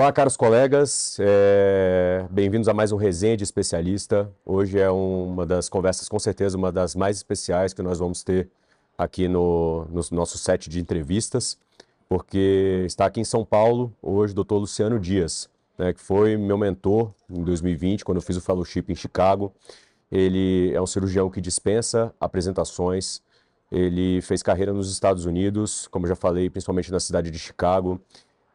Olá, caros colegas, é... bem-vindos a mais um Resenha de Especialista. Hoje é uma das conversas, com certeza, uma das mais especiais que nós vamos ter aqui no, no nosso set de entrevistas, porque está aqui em São Paulo hoje o Dr. Luciano Dias, né, que foi meu mentor em 2020, quando eu fiz o fellowship em Chicago. Ele é um cirurgião que dispensa apresentações, ele fez carreira nos Estados Unidos, como já falei, principalmente na cidade de Chicago.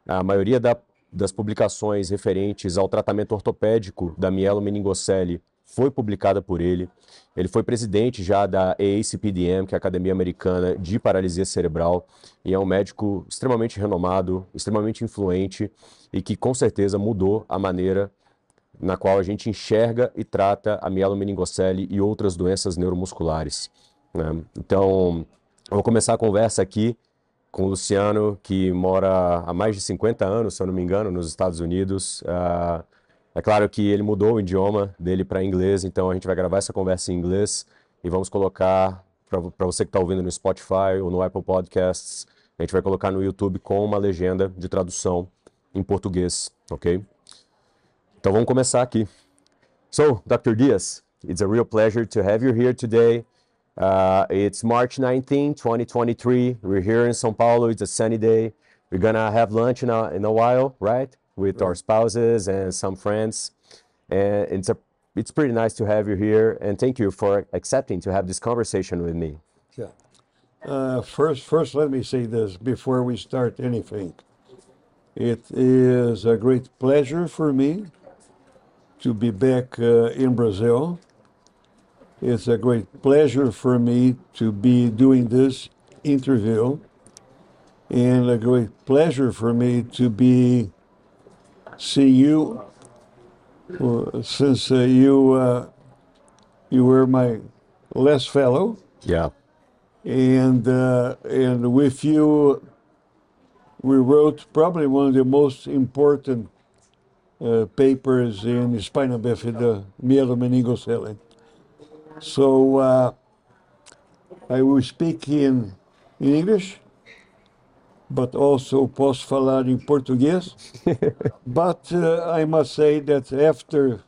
A maioria da das publicações referentes ao tratamento ortopédico da mielomeningocele foi publicada por ele. Ele foi presidente já da AACPDM, que é a Academia Americana de Paralisia Cerebral, e é um médico extremamente renomado, extremamente influente e que com certeza mudou a maneira na qual a gente enxerga e trata a mielomeningocele e outras doenças neuromusculares. Né? Então, vou começar a conversa aqui com o Luciano, que mora há mais de 50 anos, se eu não me engano, nos Estados Unidos. Uh, é claro que ele mudou o idioma dele para inglês, então a gente vai gravar essa conversa em inglês e vamos colocar para você que está ouvindo no Spotify ou no Apple Podcasts, a gente vai colocar no YouTube com uma legenda de tradução em português, ok? Então vamos começar aqui. So, Dr. Diaz, it's a real pleasure to have you here today. Uh, it's March 19, 2023. We're here in São Paulo. It's a sunny day. We're gonna have lunch in a, in a while, right? With right. our spouses and some friends. And it's a it's pretty nice to have you here. And thank you for accepting to have this conversation with me. Yeah. Uh, first, first, let me say this before we start anything. It is a great pleasure for me to be back uh, in Brazil it's a great pleasure for me to be doing this interview and a great pleasure for me to be seeing you uh, since uh, you uh, you were my last fellow. Yeah. And uh, and with you, we wrote probably one of the most important uh, papers in spina bifida mielomeningocele. So uh, I will speak in, in English, but also posso falar em português. but uh, I must say that after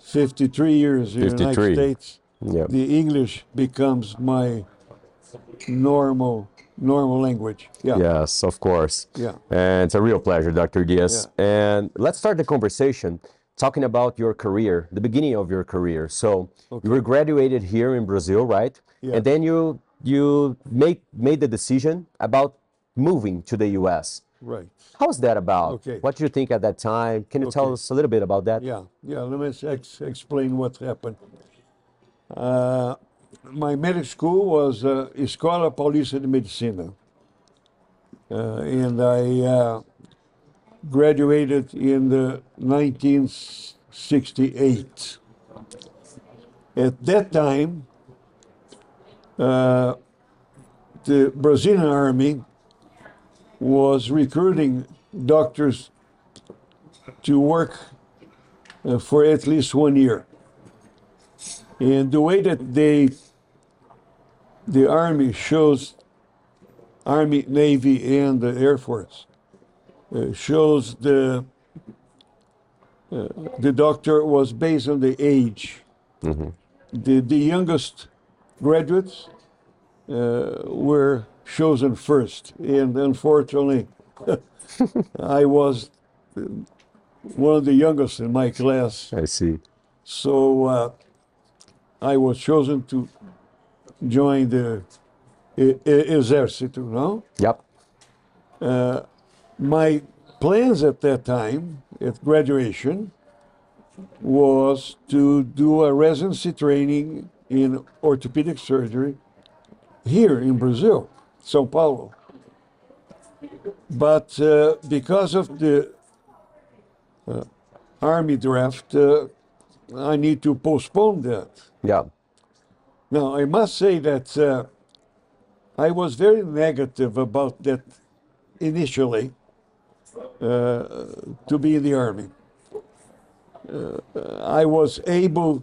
53 years in the United States, yep. the English becomes my normal normal language. Yeah. Yes, of course. Yeah. And it's a real pleasure, Dr. Dias. Yeah. And let's start the conversation talking about your career, the beginning of your career. So okay. you were graduated here in Brazil, right? Yeah. And then you you made made the decision about moving to the U.S. Right. How was that about? Okay. What did you think at that time? Can you okay. tell us a little bit about that? Yeah, yeah. Let me ex explain what happened. Uh, my medical school was uh, Escola Paulista de Medicina, uh, and I uh, graduated in the 1968. At that time, uh, the Brazilian army was recruiting doctors to work uh, for at least one year. And the way that they, the army shows, army, navy, and the air force shows the uh, the doctor was based on the age. Mm-hmm. The the youngest graduates uh, were chosen first, and unfortunately, I was one of the youngest in my class. I see. So uh, I was chosen to join the exército, no? Yep. Uh, my plans at that time, at graduation, was to do a residency training in orthopedic surgery here in Brazil, Sao Paulo. But uh, because of the uh, army draft, uh, I need to postpone that. Yeah. Now, I must say that uh, I was very negative about that initially to be in the army. Uh, I was able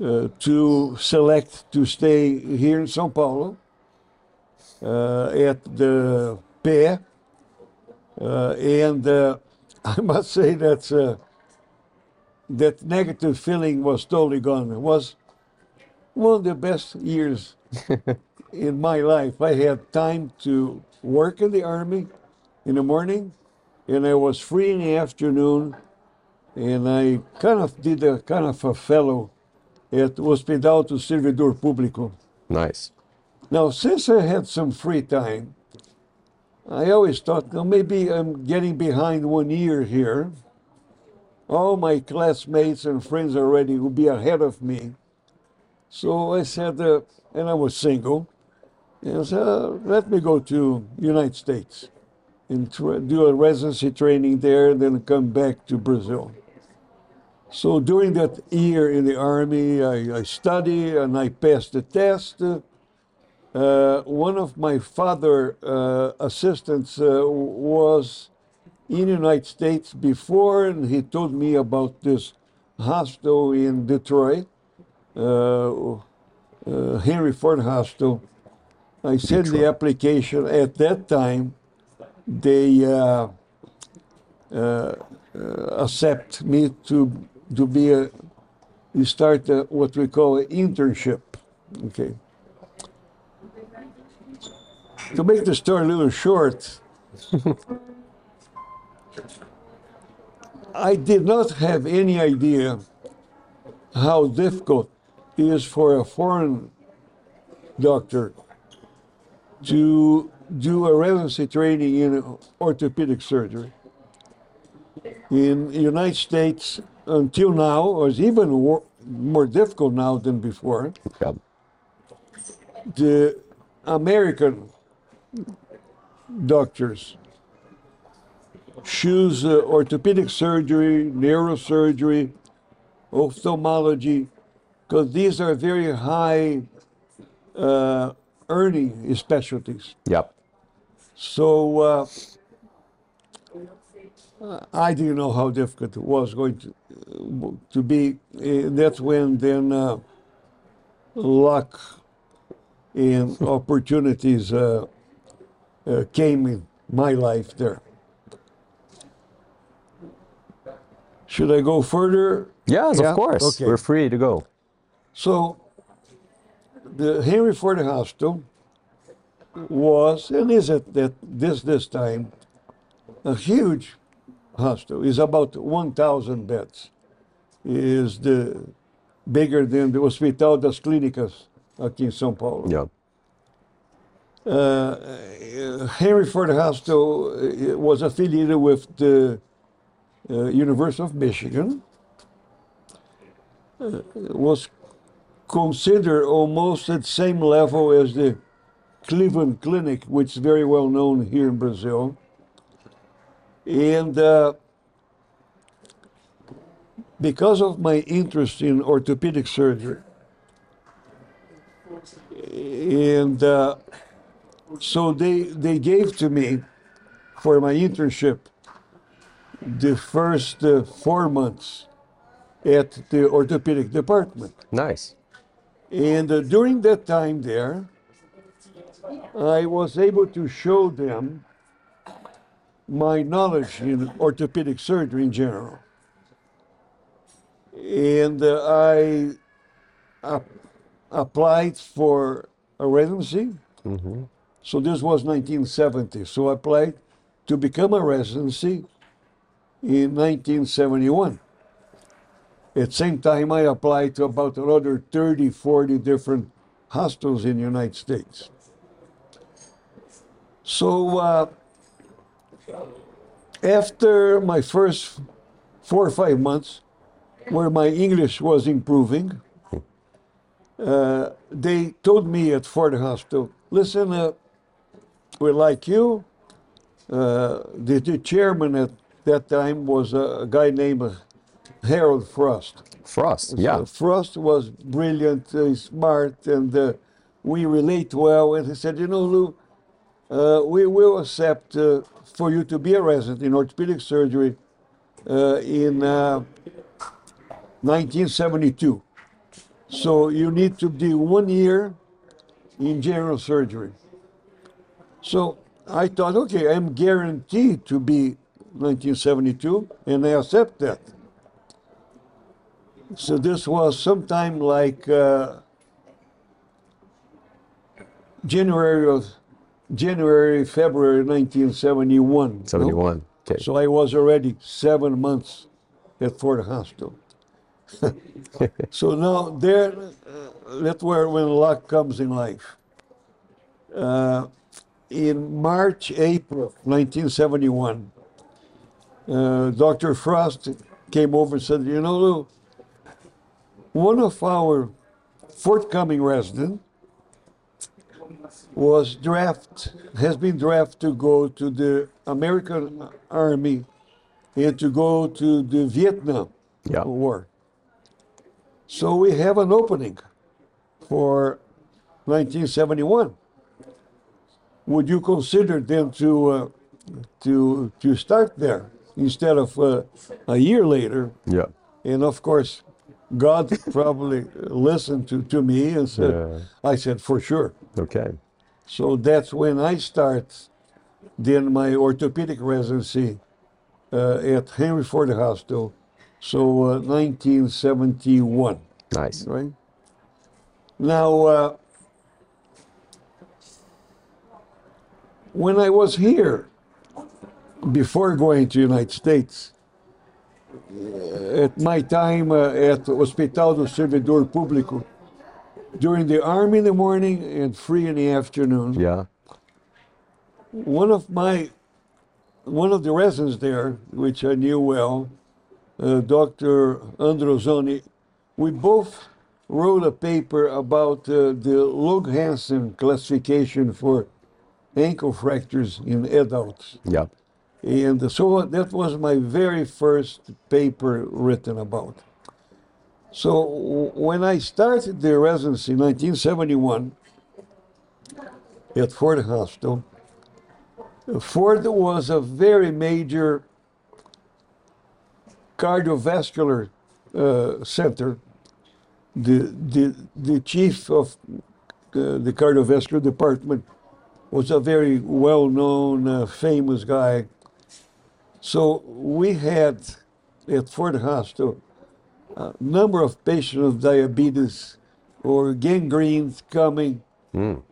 uh, to select to stay here in São Paulo at the PE, Uh, and uh, I must say that uh, that negative feeling was totally gone. It was one of the best years in my life. I had time to work in the army in the morning, and I was free in the afternoon, and I kind of did a kind of a fellow at Hospital do Servidor Público. Nice. Now, since I had some free time, I always thought, well, maybe I'm getting behind one year here. All my classmates and friends already will be ahead of me. So I said, uh, and I was single, and I said, uh, let me go to United States and do a residency training there, and then come back to Brazil. So during that year in the army, I, I studied and I passed the test. Uh, one of my father uh, assistants uh, was in the United States before, and he told me about this hospital in Detroit, uh, uh, Henry Ford Hospital. I sent the application. At that time, they uh, uh, uh, accept me to to be a you start a, what we call an internship. Okay. To make the story a little short, I did not have any idea how difficult it is for a foreign doctor to do a residency training in orthopedic surgery. In the United States, until now, was even wor- more difficult now than before. The American doctors choose uh, orthopedic surgery, neurosurgery, ophthalmology, because these are very high uh, earning specialties. Yep. So uh, I didn't know how difficult it was going to to be. Uh, that's when then uh, luck and opportunities uh, uh, came in my life there. Should I go further? Yes, Yeah? of course. Okay. We're free to go. So, the Henry Ford Hospital was and is at that this this time a huge hospital. Is about 1,000 beds. Is the bigger than the Hospital das Clínicas aqui em São Paulo. Yep. Uh, Henry Ford Hospital uh, was affiliated with the uh, University of Michigan. Uh, was considered almost at the same level as the Cleveland Clinic, which is very well known here in Brazil. And uh, because of my interest in orthopedic surgery, and uh, so they they gave to me for my internship the first uh, four months at the orthopedic department. Nice. And uh, during that time there, I was able to show them my knowledge in orthopedic surgery in general. And uh, I ap- applied for a residency. So this was 1970. So I applied to become a residency in 1971. At the same time, I applied to about another 30, 40 different hospitals in the United States. So uh, after my first four or five months, where my English was improving, uh, they told me at Ford Hospital, listen, uh, we like you. Uh, the, the chairman at that time was a, a guy named Harold Frost. Frost. Yeah. Frost was brilliant, uh, smart, and uh, we relate well. And he said, you know, Lou, we will accept uh, for you to be a resident in orthopedic surgery uh, in uh, 1972. So you need to do one year in general surgery. So I thought, okay, I'm guaranteed to be 1972, and I accept that. So this was sometime like uh, January of January, February 1971. no? 71. Okay. So I was already seven months at Ford Hospital. so now there, uh, that's where when luck comes in life. Uh, in March, April 1971, uh, Dr. Frost came over and said, "You know, Lou, one of our forthcoming residents was draft has been drafted to go to the American Army and to go to the Vietnam Yeah. War. So we have an opening for 1971. Would you consider then to uh, to to start there instead of uh, a year later? Yeah. And of course, God probably listened to, to me and said, Yeah. I said, for sure. Okay. So that's when I start then my orthopedic residency uh, at Henry Ford Hospital. So uh, 1971, Nice. right? Now, uh, when I was here, before going to United States, at my time uh, at Hospital do Servidor Público, during the army in the morning and free in the afternoon, Yeah. one of my one of the residents there, which I knew well, uh, Dr. Androzoni, we both wrote a paper about uh, the Lauge Hansen classification for ankle fractures in adults. Yeah. And so that was my very first paper written about. So when I started the residency in 1971 at Ford Hospital, Ford was a very major cardiovascular uh, center. The, the, the chief of uh, the cardiovascular department was a very well known, uh, famous guy. So we had at Ford Hospital a number of patients with diabetes or gangrenes coming.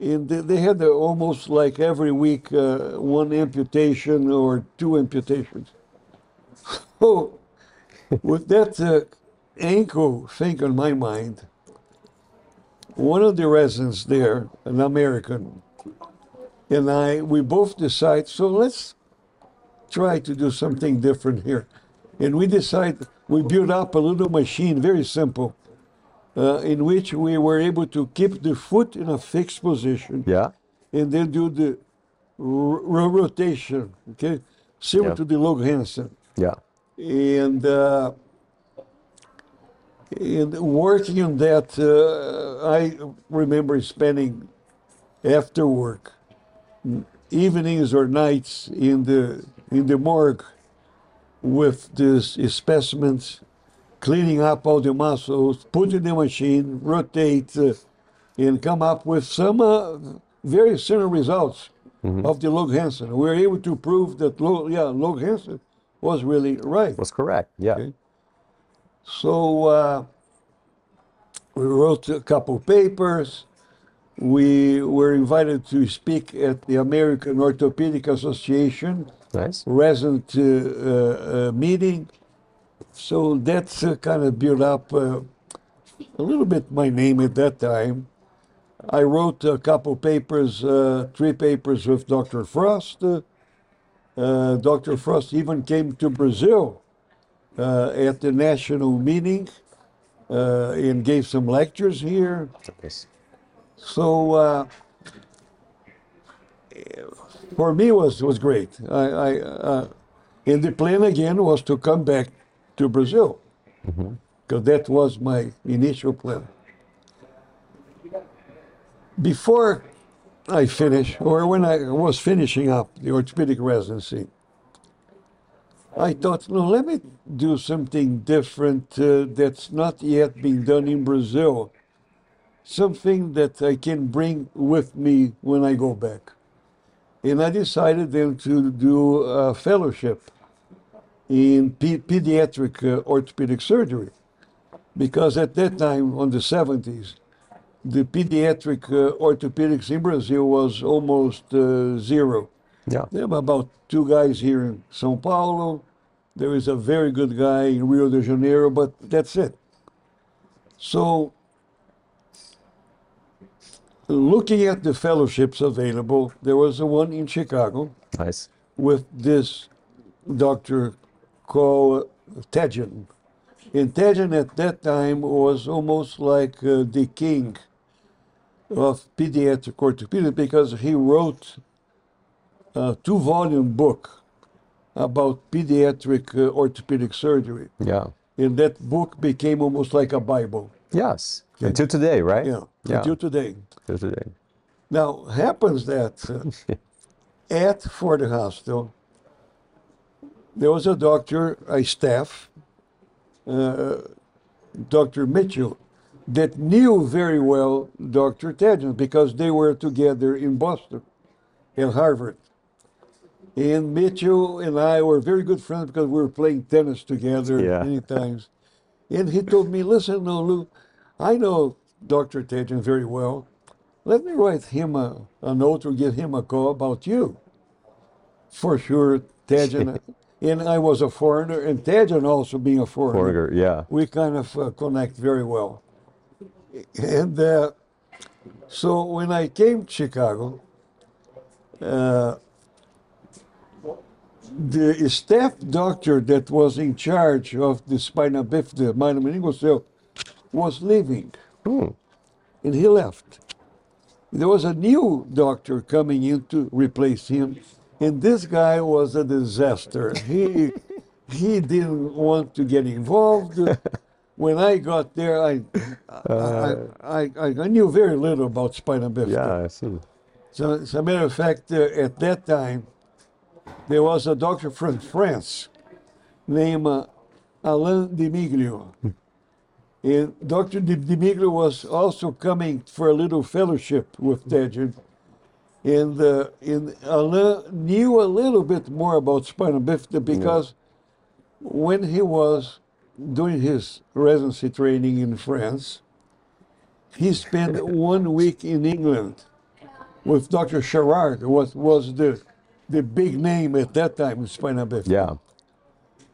And they, they had uh, almost like every week uh, one amputation or two amputations. So, with that uh, ankle thing on my mind, one of the residents there, an American, and I, we both decide, so let's try to do something different here. And we decide, we built up a little machine, very simple, uh, in which we were able to keep the foot in a fixed position Yeah. and then do the ro- ro- rotation, okay? Similar Yeah. to the Lauge Hansen. Yeah. And, uh, and working on that, uh, I remember spending after work, evenings or nights in the in the morgue with these specimens, cleaning up all the muscles, put in the machine, rotate, uh, and come up with some uh, very similar results of the Lauge Hansen. We were able to prove that Log, yeah, Lauge Hansen was really right. Was correct. Yeah. Okay. So uh, we wrote a couple papers. We were invited to speak at the American Orthopedic Association Nice. resident uh, uh, uh, meeting. So that's uh, kind of built up uh, a little bit my name at that time. I wrote a couple papers, uh, three papers with Dr. Frost. Uh, uh, Dr. Frost even came to Brazil uh, at the national meeting uh, and gave some lectures here. So uh, for me was was great. I, I uh, and the plan again was to come back to Brazil because that was my initial plan. Before I finished, or when I was finishing up the orthopedic residency, I thought, no, let me do something different uh, that's not yet been done in Brazil something that I can bring with me when I go back. And I decided then to do a fellowship in pe- pediatric uh, orthopedic surgery because at that time, on the 70s, the pediatric uh, orthopedics in Brazil was almost uh, zero. Yeah. There were about two guys here in Sao Paulo. There is a very good guy in Rio de Janeiro, but that's it. So, looking at the fellowships available, there was a one in Chicago Nice. with this doctor called Tachdjian. And Tachdjian at that time was almost like uh, the king of pediatric orthopedics because he wrote a two volume book about pediatric uh, orthopedic surgery. Yeah. And that book became almost like a Bible. Yes. Until today, right? Yeah, Yeah. until today. Until today. Now, happens that uh, at Ford Hospital, there was a doctor, a staff, uh, Dr. Mitchell, that knew very well Dr. Tachdjian because they were together in Boston at Harvard. And Mitchell and I were very good friends because we were playing tennis together Yeah. many times. And he told me, listen, no, Lou, I know Dr. Tachdjian very well. Let me write him a, a note or give him a call about you. For sure, Tachdjian, and I was a foreigner, and Tachdjian also being a foreigner Foreigner, yeah. we kind of uh, connect very well. And uh, so when I came to Chicago, uh, the staff doctor that was in charge of the spina bifida, the myelomeningocele, was leaving, Hmm. and he left. There was a new doctor coming in to replace him, and this guy was a disaster. He he didn't want to get involved. When I got there, I I, I, I, I knew very little about spina bifida. Yeah, I see. So, as a matter of fact, uh, at that time, there was a doctor from France named uh, Alain Dimeglio. And Dr. Dimeglio was also coming for a little fellowship with Tachdjian. And, uh, and Alain knew a little bit more about spinal bifida because when he was doing his residency training in France, he spent one week in England with Dr. Sharrard, who was, was the, the big name at that time in spinal bifida.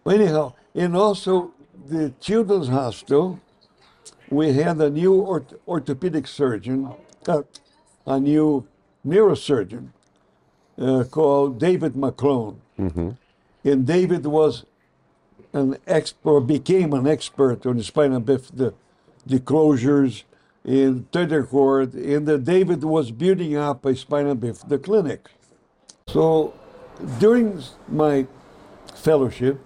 Yeah. Anyhow, and also the Children's Hospital, we had a new orth- orthopedic surgeon, uh, a new neurosurgeon uh, called David McLone. And David was an expert, or became an expert on the spinal bifida, the closures in third cord, and uh, David was building up a spinal bifida clinic. So during my fellowship,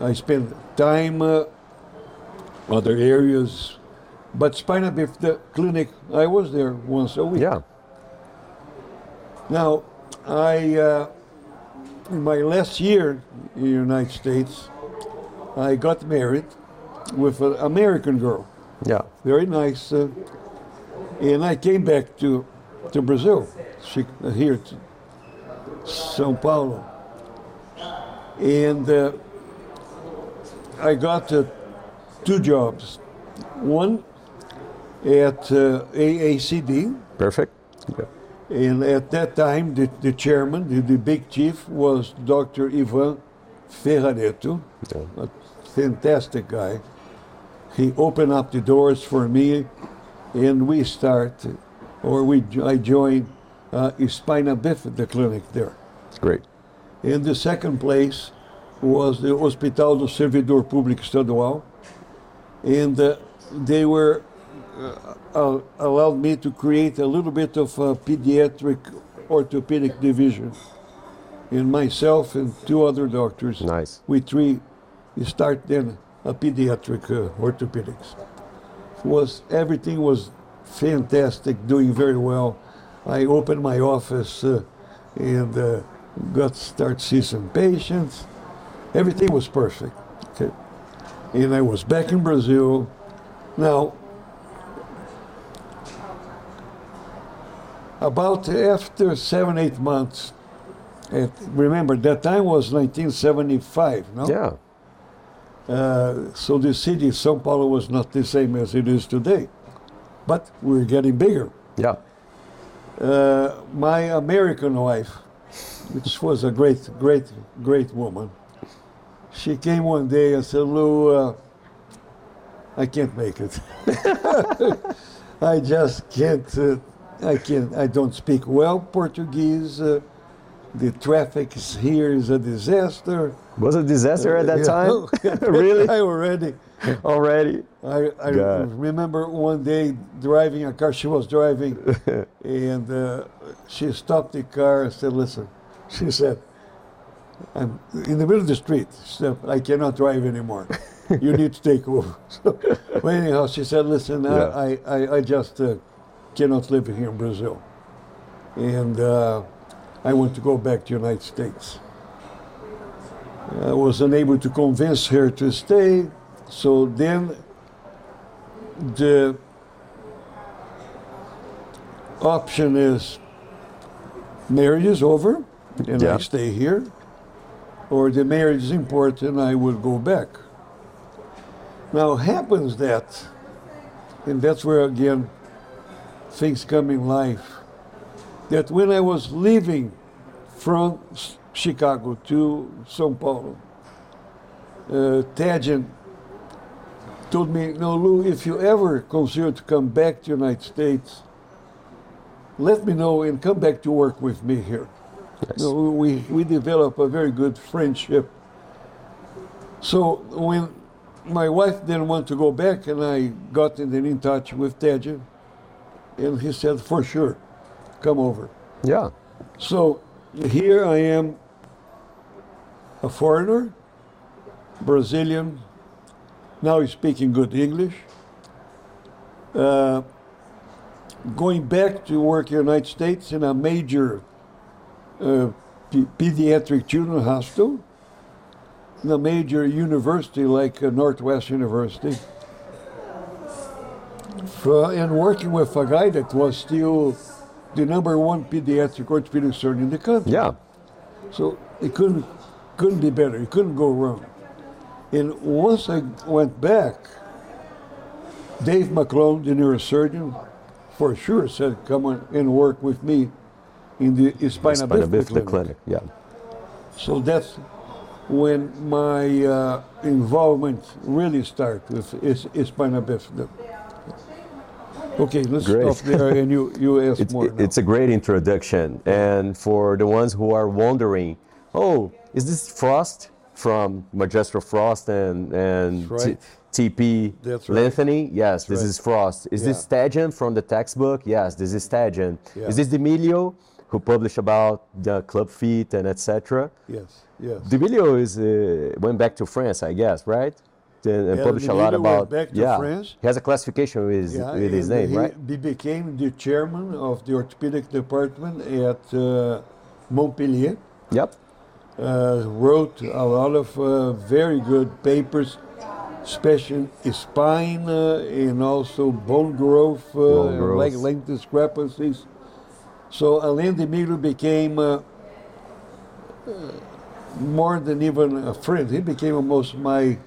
I spent time uh, other areas, but spinal bifida clinic, I was there once a week. Yeah. Now, I uh, in my last year in the United States, I got married with an American girl, Yeah. very nice, uh, and I came back to to Brazil, she, here to São Paulo, and uh, I got uh, two jobs, one at uh, AACD. Perfect. Yeah. And at that time, the, the chairman, the, the big chief, was Dr. Ivan Ferrareto, Yeah. a fantastic guy. He opened up the doors for me, and we start, or we I joined uh, Spina Bifida clinic there. Great. And the second place was the Hospital do Servidor Público Estadual. And uh, they were uh, uh, allowed me to create a little bit of a pediatric orthopedic division. And myself and two other doctors, Nice. we three start then a pediatric uh, orthopedics. Was everything was fantastic, doing very well. I opened my office uh, and uh, got to start see some patients. Everything was perfect. Okay. And I was back in Brazil. Now, About after seven, eight months, and remember that time was 1975, no? Yeah. Uh, so the city, of São Paulo, was not the same as it is today, but we're getting bigger. Yeah. Uh, my American wife, which was a great, great, great woman, she came one day and said, Lou, uh, I can't make it. I just can't, uh, I can't, I don't speak well Portuguese. Uh, the traffic here is a disaster. Was a disaster at that time? really? I already, Already? I, I remember one day driving a car, she was driving, and uh, she stopped the car and said, Listen, she said, I'm in the middle of the street. Said, I cannot drive anymore. You need to take over. So, but anyhow, she said, Listen, Yeah. I, I, I just uh, cannot live here in Brazil. And uh, I want to go back to the United States. I was unable to convince her to stay. So then the option is marriage is over and Yeah. I stay here, or the marriage is important, I will go back. Now happens that, and that's where again things come in life, that when I was leaving from Chicago to São Paulo, uh, told me, no, Lou, if you ever consider to come back to United States, let me know and come back to work with me here. Yes. No, we, we developed a very good friendship. So when my wife didn't want to go back, and I got in, in touch with Tachdjian, and he said, for sure, come over. Yeah. So here I am, a foreigner, Brazilian, now he's speaking good English, uh, going back to work in the United States in a major uh, p- pediatric children's hospital, in a major university like uh, Northwest University, and working with a guy that was still the number one pediatric orthopedic surgeon in the country. Yeah. So it couldn't couldn't be better. It couldn't go wrong. And once I went back, Dave McLone, the neurosurgeon, for sure said, "Come on and work with me in the spina Spina bifida bifida clinic." clinic. Yeah. So that's when my uh, involvement really started with is, is spina bifida. Okay, let's Great. stop there, and you you ask It's, more. now. it's a great introduction. And for the ones who are wondering, oh, is this Frost from Magistro Frost and, and right. TP That's right. Lengthening? Yes, this right. is Frost. Is this Yeah. Tachdjian from the textbook? Yes, this is Tachdjian. Yeah. Is this Dimeglio, who published about the club feet and etc.? yes, yes. Dimeglio is uh, went back to France, I guess, right? And, and Yeah, published a lot about back to yeah. France. He has a classification with his, Yeah, with his name, he, right? He became the chairman of the orthopedic department at uh, Montpellier. Yep. Uh, wrote a lot of uh, very good papers, especially spine uh, and also bone growth, uh, Bone growth. leg length discrepancies. So Alain Dimeglio became uh, more than even a friend. He became almost my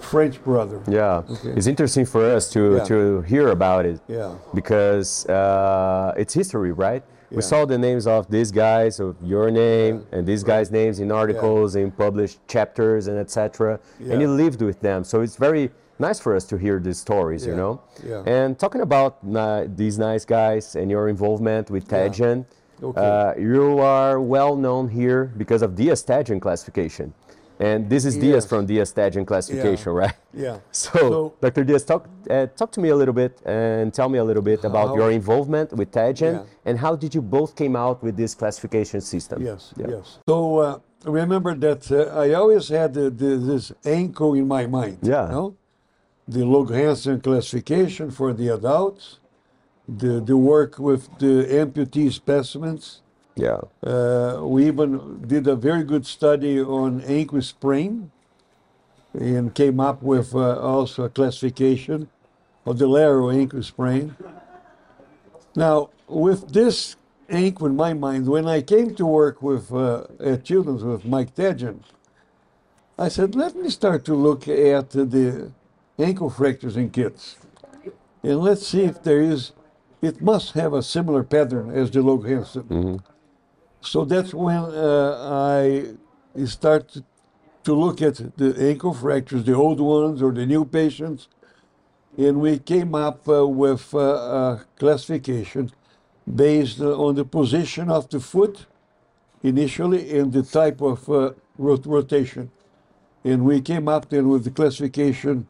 French brother. Yeah, Okay. it's interesting for us to, Yeah. to hear about it Yeah. because uh, it's history, right? Yeah. We saw the names of these guys, of your name, and these guys' names in articles, in published chapters, and etc. And Yeah. you lived with them, so it's very nice for us to hear these stories, you know. Yeah. And talking about uh, these nice guys and your involvement with Yeah. Okay. uh, you are well known here because of Dias Tachdjian classification. And this is Dias Yes. from Dias Tachdjian classification, right? Yeah. So, So- Dr. Dias, talk, uh, talk to me a little bit and tell me a little bit about your involvement with Tachdjian Yeah. and how did you both came out with this classification system? Yes, Yeah. yes. So uh, remember that uh, I always had the, the, this ankle in my mind. Yeah. You know? The Lauge Hansen classification for the adults, the, the work with the amputee specimens. Yeah. Uh, we even did a very good study on ankle sprain and came up with uh, also a classification of the lateral ankle sprain. Now, with this ink in my mind, when I came to work with uh, at Children's with Mike Tachdjian, I said, let me start to look at the ankle fractures in kids, and let's see if there is. It must have a similar pattern as the Lauge Hansen. So that's when uh, I started to look at the ankle fractures, the old ones or the new patients, and we came up uh, with uh, a classification based on the position of the foot initially and the type of uh, rot- rotation. And we came up then with the classification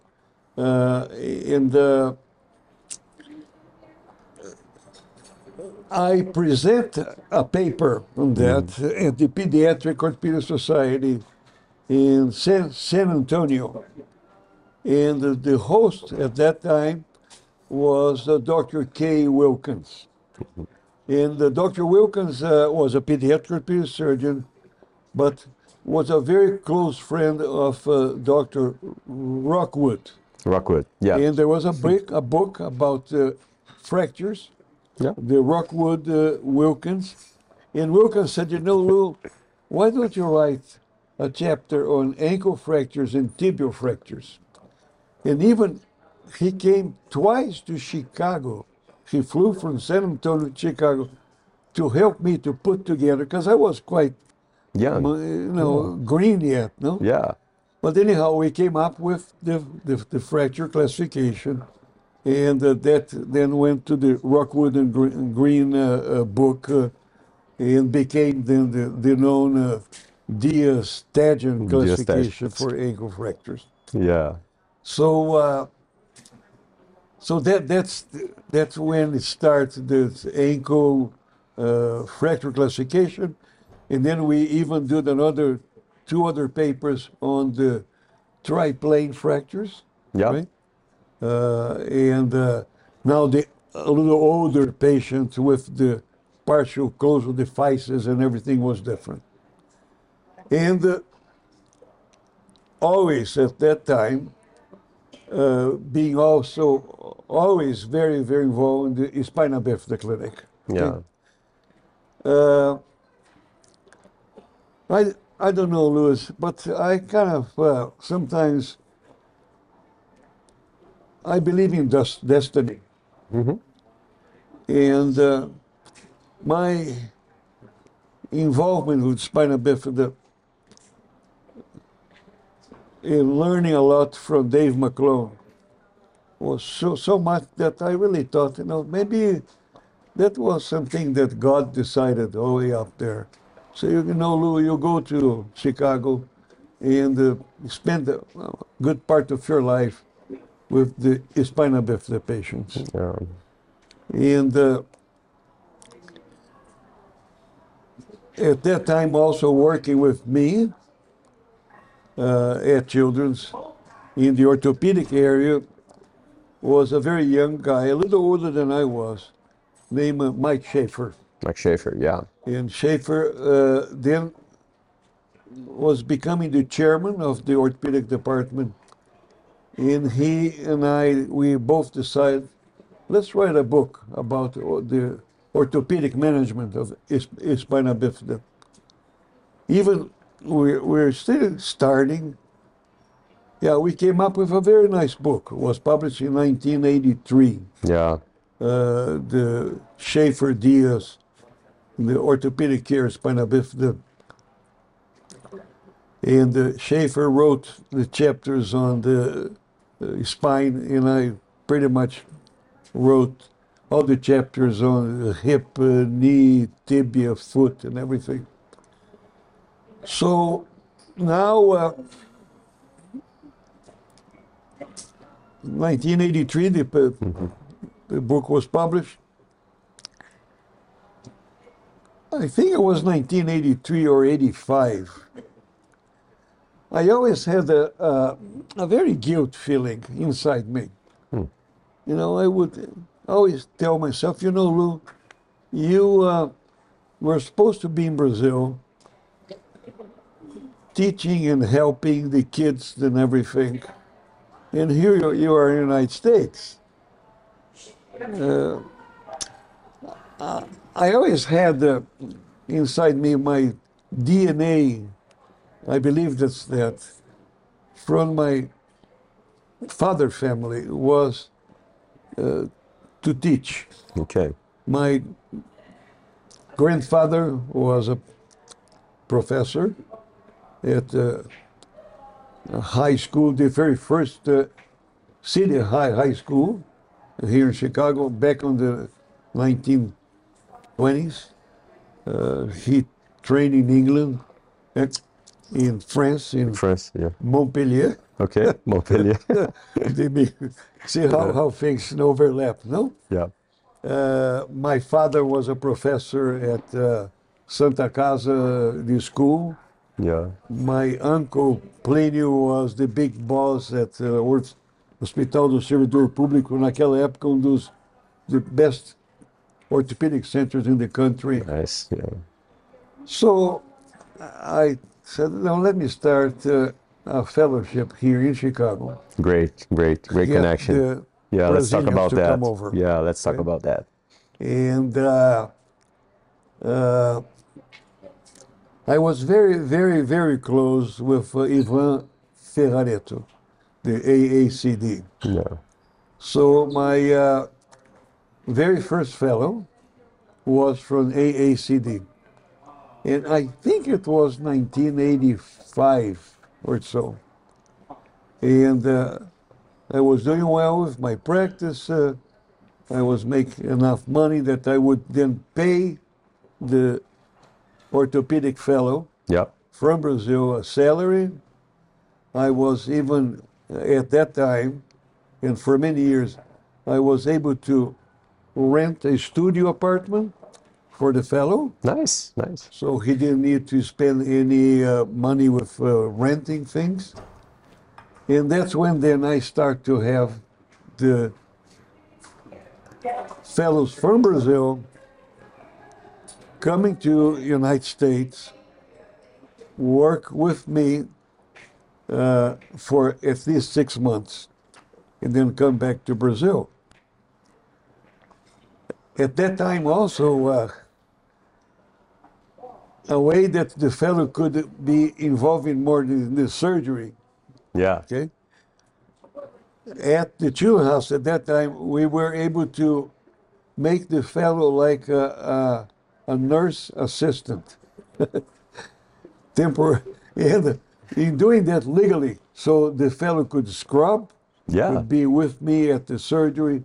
in the I present a paper on that at the Pediatric Orthopedic Society in San, San Antonio. And the, the host at that time was uh, Dr. Kaye Wilkins. And uh, Dr. Wilkins uh, was a pediatric orthopedic surgeon, but was a very close friend of uh, Dr. Rockwood. Rockwood. Yeah. And there was a, book, a book about uh, fractures yeah. the Rockwood uh, Wilkins. And Wilkins said, You know, Lou, why don't you write a chapter on ankle fractures and tibial fractures? And even he came twice to Chicago. He flew from San Antonio to Chicago to help me to put together, because I was quite, Young. you know, green yet, no? Yeah. But anyhow, we came up with the, the, the fracture classification, and uh, that then went to the Rockwood and Green, Green uh, uh, book uh, and became then the, the known uh, classification for ankle fractures. Yeah. So, uh, so that that's that's when it starts the ankle uh, fracture classification, and then we even did another two other papers on the triplane fractures. Yeah. Right? Uh, and uh, now the a little older patients with the partial closal devices and everything was different. And uh, always at that time, uh, being also always very, very involved in the spina bifida clinic. Yeah. Uh, I, I don't know, Louis, but I kind of uh, sometimes I believe in des- destiny. And uh, my involvement with spina bifida in learning a lot from Dave McLone was so, so much that I really thought, you know, maybe that was something that God decided all the way up there. So, you know, Lou, you go to Chicago and uh, spend a good part of your life with the spina bifida patients. Yeah. And uh, at that time, also working with me uh, at Children's in the orthopedic area was a very young guy, a little older than I was, named uh, Mike Schafer. Mike Schafer. Yeah. And Schafer uh, then was becoming the chairman of the orthopedic department. And he and I, we both decided, let's write a book about the orthopedic management of spina bifida. Even we're, we're still starting. Yeah, we came up with a very nice book. It was published in 1983 Yeah. uh, the Schafer Dias, the orthopedic care spina bifida. And uh, Schafer wrote the chapters on the uh, spine, and I pretty much wrote all the chapters on the hip, uh, knee, tibia, foot, and everything. So now, uh, 1983, the, pu- the book was published. I think it was 1983 or 85. I always had a, a, a very guilt feeling inside me. You know, I would always tell myself, you know, Lou, you uh, were supposed to be in Brazil teaching and helping the kids and everything. And here you, you are in the United States. Uh, I always had uh, inside me my DNA. I believe that's that from my father family was uh, to teach. Okay. My grandfather was a professor at uh, a high school, the very first uh, city high high school here in Chicago back in the 1920s. Uh, he trained in England, and in France, in France, yeah. Montpellier. Okay, Montpellier. See how, how things overlap, no? yeah. Uh, my father was a professor at uh, Santa Casa, the school. Yeah. My uncle Plínio was the big boss at uh, Hospital do Servidor Público, naquela época um dos the best orthopedic centers in the country. Nice. Yeah. So I said, no, let me start uh, a fellowship here in Chicago. Great, great, great Get connection. yeah, let's talk about that. over. Yeah, let's talk Okay. about that. and uh, uh, I was very, very, very close with uh, Ivan Ferraretto, the AACD. Yeah. So my uh, very first fellow was from AACD, and I think it was 1985 or so. And uh, I was doing well with my practice. Uh, I was making enough money that I would then pay the orthopedic fellow Yeah. from Brazil a salary. I was even at that time, and for many years, I was able to rent a studio apartment for the fellow, Nice, nice. so he didn't need to spend any uh, money with uh, renting things. And that's when then I start to have the fellows from Brazil coming to United States, work with me uh, for at least six months, and then come back to Brazil. At that time, also, uh, a way that the fellow could be involved in more in the surgery Yeah. okay? At the Children's House at that time, we were able to make the fellow like a, a, a nurse assistant. Temporary. And in doing that legally, so the fellow could scrub, Yeah. could be with me at the surgery,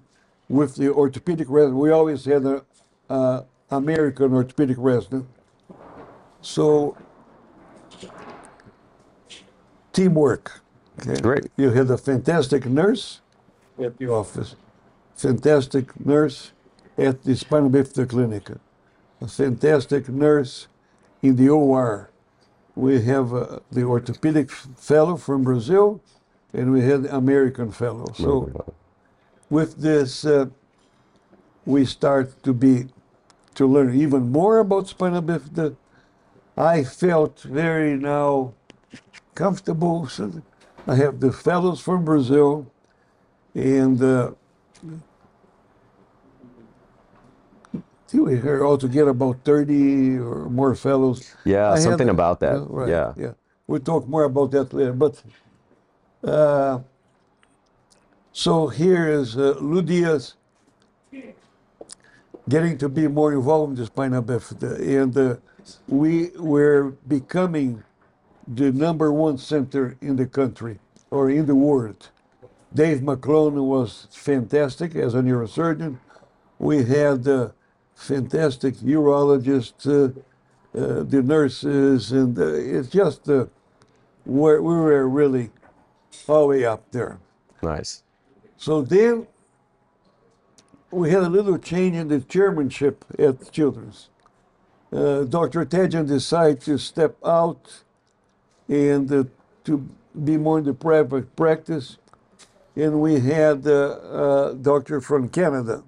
with the orthopedic resident. We always had an a American orthopedic resident. So teamwork. Okay? Great. You had a fantastic nurse at the office, fantastic nurse at the spina bifida clinic, a fantastic nurse in the OR. We have uh, the orthopedic fellow from Brazil, and we had the American fellow. So with this, uh, we start to be to learn even more about spina bifida. I felt very now comfortable. So I have the fellows from Brazil, and uh, we hear altogether about 30 or more fellows. Yeah, I had- something about that. Yeah, right, Yeah. yeah. We'll talk more about that later. But uh, so here is uh, Lu Dias getting to be more involved in the spina bifida, and uh, we were becoming the number one center in the country or in the world. Dave McLone was fantastic as a neurosurgeon. We had uh, fantastic urologists, uh, uh, the nurses, and uh, it's just uh, where we were really all the way up there. Nice. So then we had a little change in the chairmanship at Children's. Uh, Dr. Tachdjian decided to step out and uh, to be more in the private practice. And we had uh, a doctor from Canada,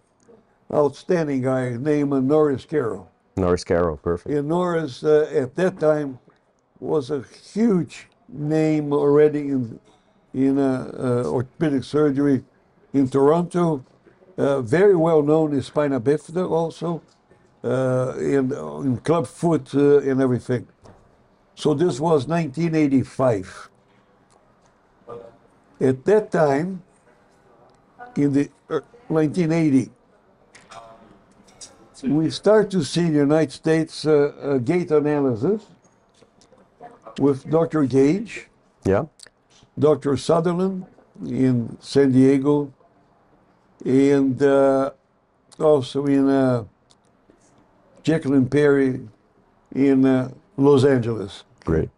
outstanding guy named Norris Carroll. Norris Carroll, perfect. And Norris, uh, at that time, was a huge name already in in uh, uh, orthopedic surgery in Toronto. Uh, very well known in spina bifida also. uh, in, in club foot uh, and everything. So this was 1985. At that time, in the uh, 1980, we start to see in the United States uh, uh, gait analysis with Dr. Gage, Yeah. Dr. Sutherland in San Diego, and uh, also in uh, Jacqueline Perry in uh, Los Angeles. Great.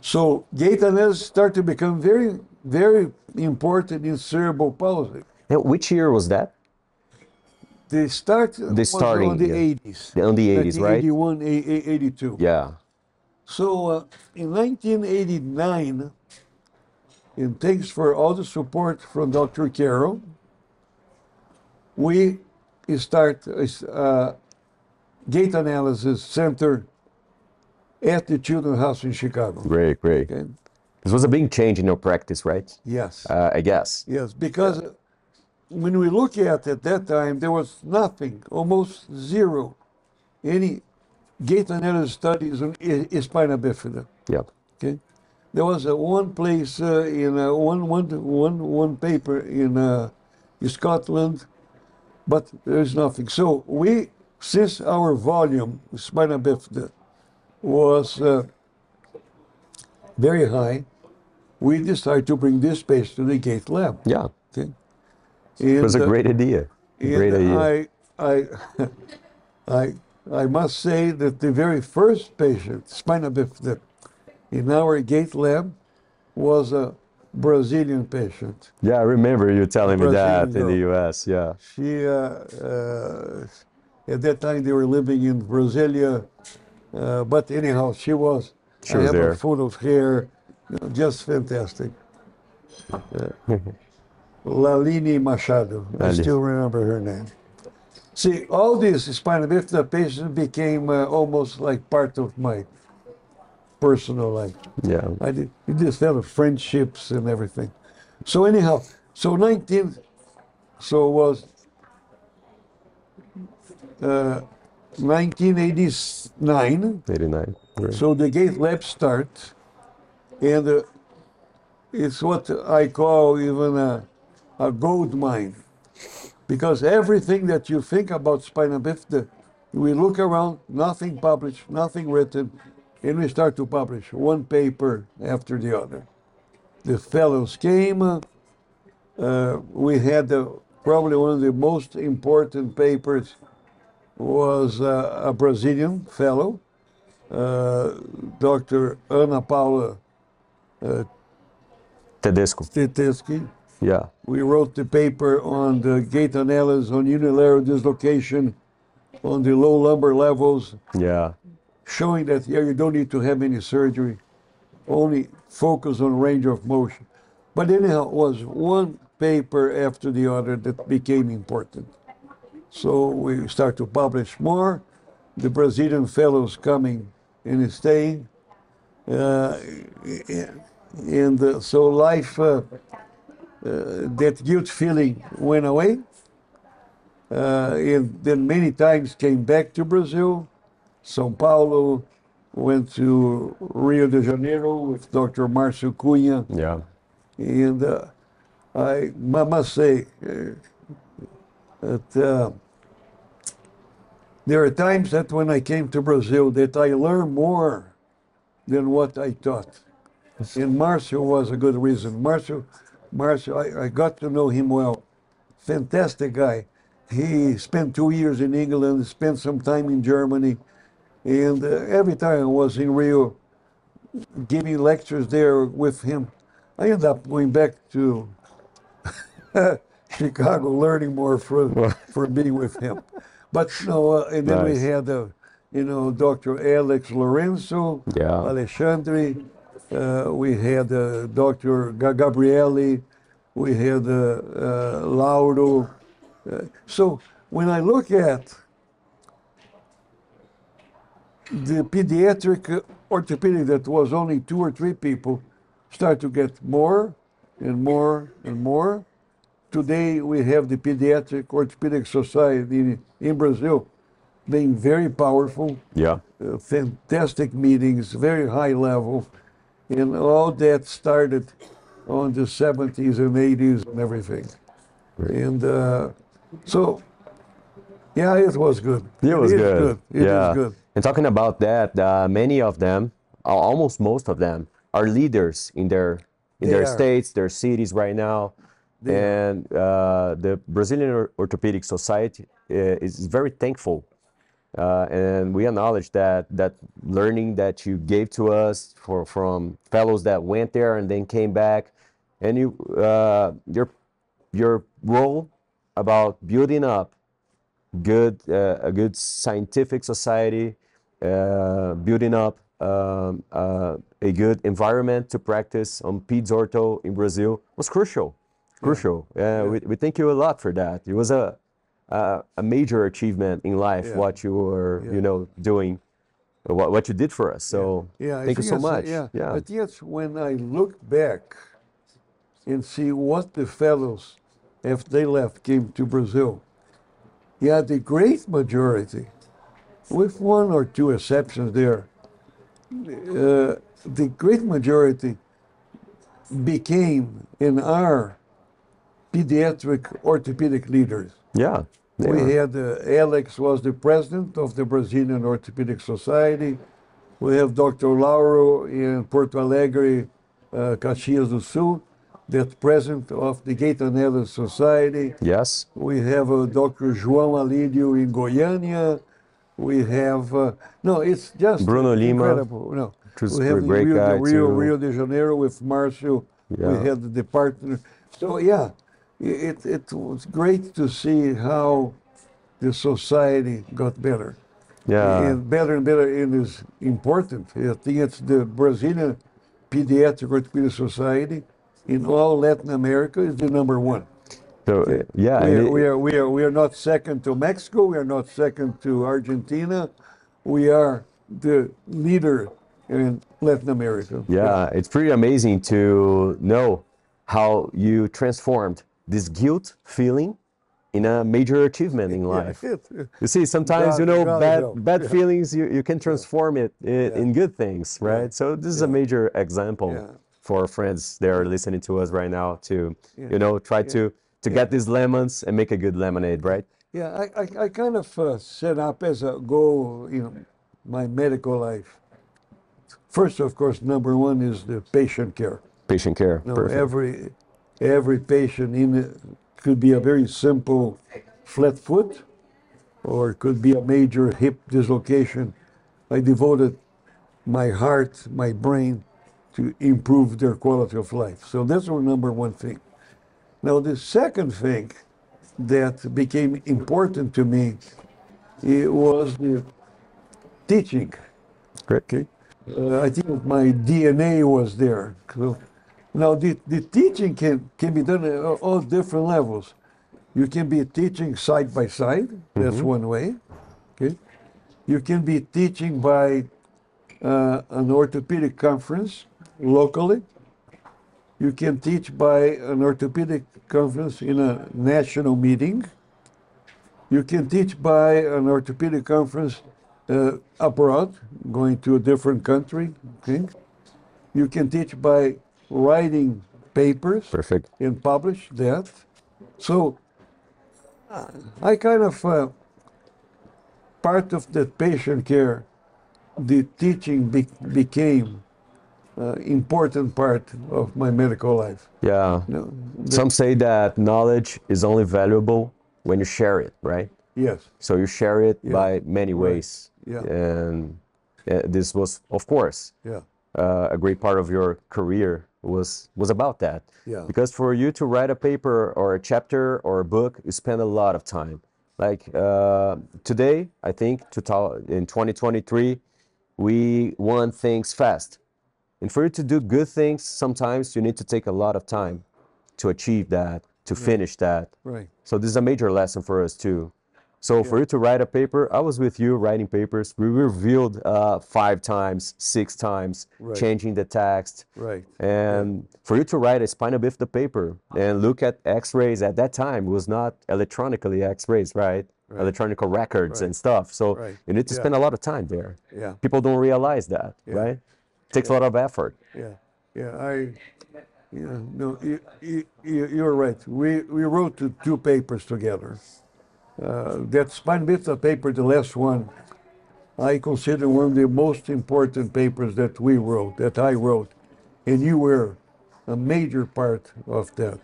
So gait analysis start to become very, very important in cerebral palsy. And which year was that? They start was starting, on the yeah. 80s. On the 80s, right? 81, 82. Yeah. So uh, in 1989, and thanks for all the support from Dr. Carroll, we start a uh, gait analysis center at the Children's House in Chicago. Great, great. Okay? This was a big change in your practice, right? Yes. Uh, I guess. Yes, because when we look at at that time, there was nothing, almost zero, any gait analysis studies on spina bifida. Yeah. Okay, there was uh, one place uh, in uh, one, one, one, one paper in, uh, in Scotland, but there's nothing. So we, since our volume spina bifida was uh, very high, we decided to bring this patient to the gait lab. Yeah. Okay, It was a And, uh, great idea. Great and idea. I, I, I, I must say that the very first patient, spina bifida, in our gait lab was a Brazilian patient. Yeah, I remember you telling me that Brazilian in the. US. Yeah. She, uh, uh, at that time, they were living in Brasilia, uh, but anyhow, she was. She I was have there. a photo of hair, you know, just fantastic. Lalini Machado. I still remember her name. See, all these spina bifida patients became uh, almost like part of my personal life. Yeah. I did, we developed friendships and everything. So anyhow, so 19, so it was uh, 1989. 89. Great. So the gait lab start, and uh, it's what I call even a, a gold mine, because everything that you think about spina bifida, we look around, nothing published, nothing written, and we start to publish one paper after the other. The fellows came. Uh, we had uh, probably one of the most important papers was uh, a Brazilian fellow uh, Dr. Ana Paula Tedesco. Tetesky. Yeah. We wrote the paper on the gait analysis on unilateral dislocation on the low lumbar levels, Yeah. Showing that here you don't need to have any surgery, only focus on range of motion. But anyhow, it was one paper after the other that became important. So we start to publish more. The Brazilian fellows coming and staying. Uh, and uh, so life, uh, uh, that guilt feeling went away. Uh, and then many times came back to Brazil, São Paulo, went to Rio de Janeiro with Dr. Márcio Cunha. Yeah. And uh, I mu- must say uh, that uh, there are times that when I came to Brazil that I learned more than what I taught. And Marcio was a good reason. Marcio, Marcio, I, I got to know him well. Fantastic guy. He spent two years in England, spent some time in Germany, and uh, every time I was in Rio, giving lectures there with him, I ended up going back to Chicago, learning more for for being with him. But no, uh, and then we had, uh, you know, Dr. Alex Lorenzo, Yeah. Alexandre. Uh, we had uh, Dr. Ga- Gabrielli. We had uh, uh, Lauro. Uh, so when I look at the pediatric orthopedic that was only two or three people start to get more and more and more. Today we have the Pediatric Orthopedic Society in, in Brazil being very powerful, Yeah. uh, fantastic meetings, very high level, and all that started on the 70s and 80s and everything. And uh, so, yeah, it was good. It was is good. It is yeah. good. And talking about that, uh, many of them, almost most of them, are leaders in their in They their are. states, their cities right now. They and uh, the Brazilian Orthopedic Society uh, is very thankful, uh, and we acknowledge that that learning that you gave to us for from fellows that went there and then came back, and you uh, your your role about building up good uh, a good scientific society, uh, building up um, uh, a good environment to practice on PEDS ortho in Brazil was crucial. Crucial. Uh, we, we thank you a lot for that. It was a a, a major achievement in life Yeah. what you were Yeah. you know doing, what, what you did for us. So Yeah, I thank you so uh, much. Yeah, yeah. but yes, when I look back and see what the fellows, after they left, came to Brazil, yeah, the great majority, with one or two exceptions there, uh, the great majority became and are pediatric orthopedic leaders. yeah. We are. had uh, Alex was the president of the Brazilian Orthopedic Society. We have Dr. Lauro in Porto Alegre, uh, Caxias do Sul, that's president of the Gaetanella Society. yes. We have uh, Dr. João Alídio in Goiânia. We have uh, no, it's just Bruno Lima, incredible. No, which is we have the great Rio, guy de, Rio. Rio de Janeiro with Marcio. Yeah. We had the department. So yeah, it it was great to see how the society got better Yeah. and better and better. And is important. I think it's the Brazilian Pediatric Orthopedic Society in all Latin America is the number one. So uh, yeah. We are, it- we, are, we, are, we are not second to Mexico. We are not second to Argentina. We are the leader in Latin America. Yeah, it's pretty amazing to know how you transformed this guilt feeling in a major achievement in life. Yeah, it- You see, sometimes God- you know God bad help. bad Yeah. feelings you, you can transform it in, in good things, right? So this is a major example Yeah. for friends that are listening to us right now to Yeah. you know try to to get these lemons and make a good lemonade, right? Yeah, I, I, I kind of uh, set up as a goal, you know, my medical life. First, of course, number one is the patient care. Patient care. No, Perfect. every every patient in it could be a very simple flat foot, or it could be a major hip dislocation. I devoted my heart, my brain, to improve their quality of life. So that's our number one thing. Now the second thing that became important to me it was the teaching. Great. Okay. Uh, I think my DNA was there. So, now, the, the teaching can, can be done at all different levels. You can be teaching side by side, that's one way. Okay. You can be teaching by uh, an orthopedic conference locally. You can teach by an orthopedic conference in a national meeting. You can teach by an orthopedic conference uh, abroad, going to a different country. Okay? You can teach by writing papers Perfect. and publish that. So I kind of uh, part of that patient care, the teaching be- became uh, important part of my medical life. Yeah. You know, Some say that knowledge is only valuable when you share it, right? yes, So you share it by many Right. ways. Yeah. And uh, this was, of course, yeah, uh, a great part of your career was was about that. Yeah. Because for you to write a paper or a chapter or a book, you spend a lot of time. Like uh, today, I think to in 2023, we want things fast. And for you to do good things, sometimes you need to take a lot of time to achieve that, to finish that. right. So this is a major lesson for us too. So for you to write a paper, I was with you writing papers. We reviewed uh, five times, six times, Right. changing the text. Right. And for you to write a spina bifida paper and look at X-rays at that time it was not electronically X-rays, right? right. electronic records Right. and stuff. So Right. you need to Yeah. spend a lot of time there. Yeah. People don't realize that, Yeah. right? Takes a lot of effort. Yeah, yeah, I, yeah, no, you, you, you- you're right. We, we wrote the two papers together. Uh, that spina bifida paper, the last one, I consider one of the most important papers that we wrote, that I wrote, and you were a major part of that.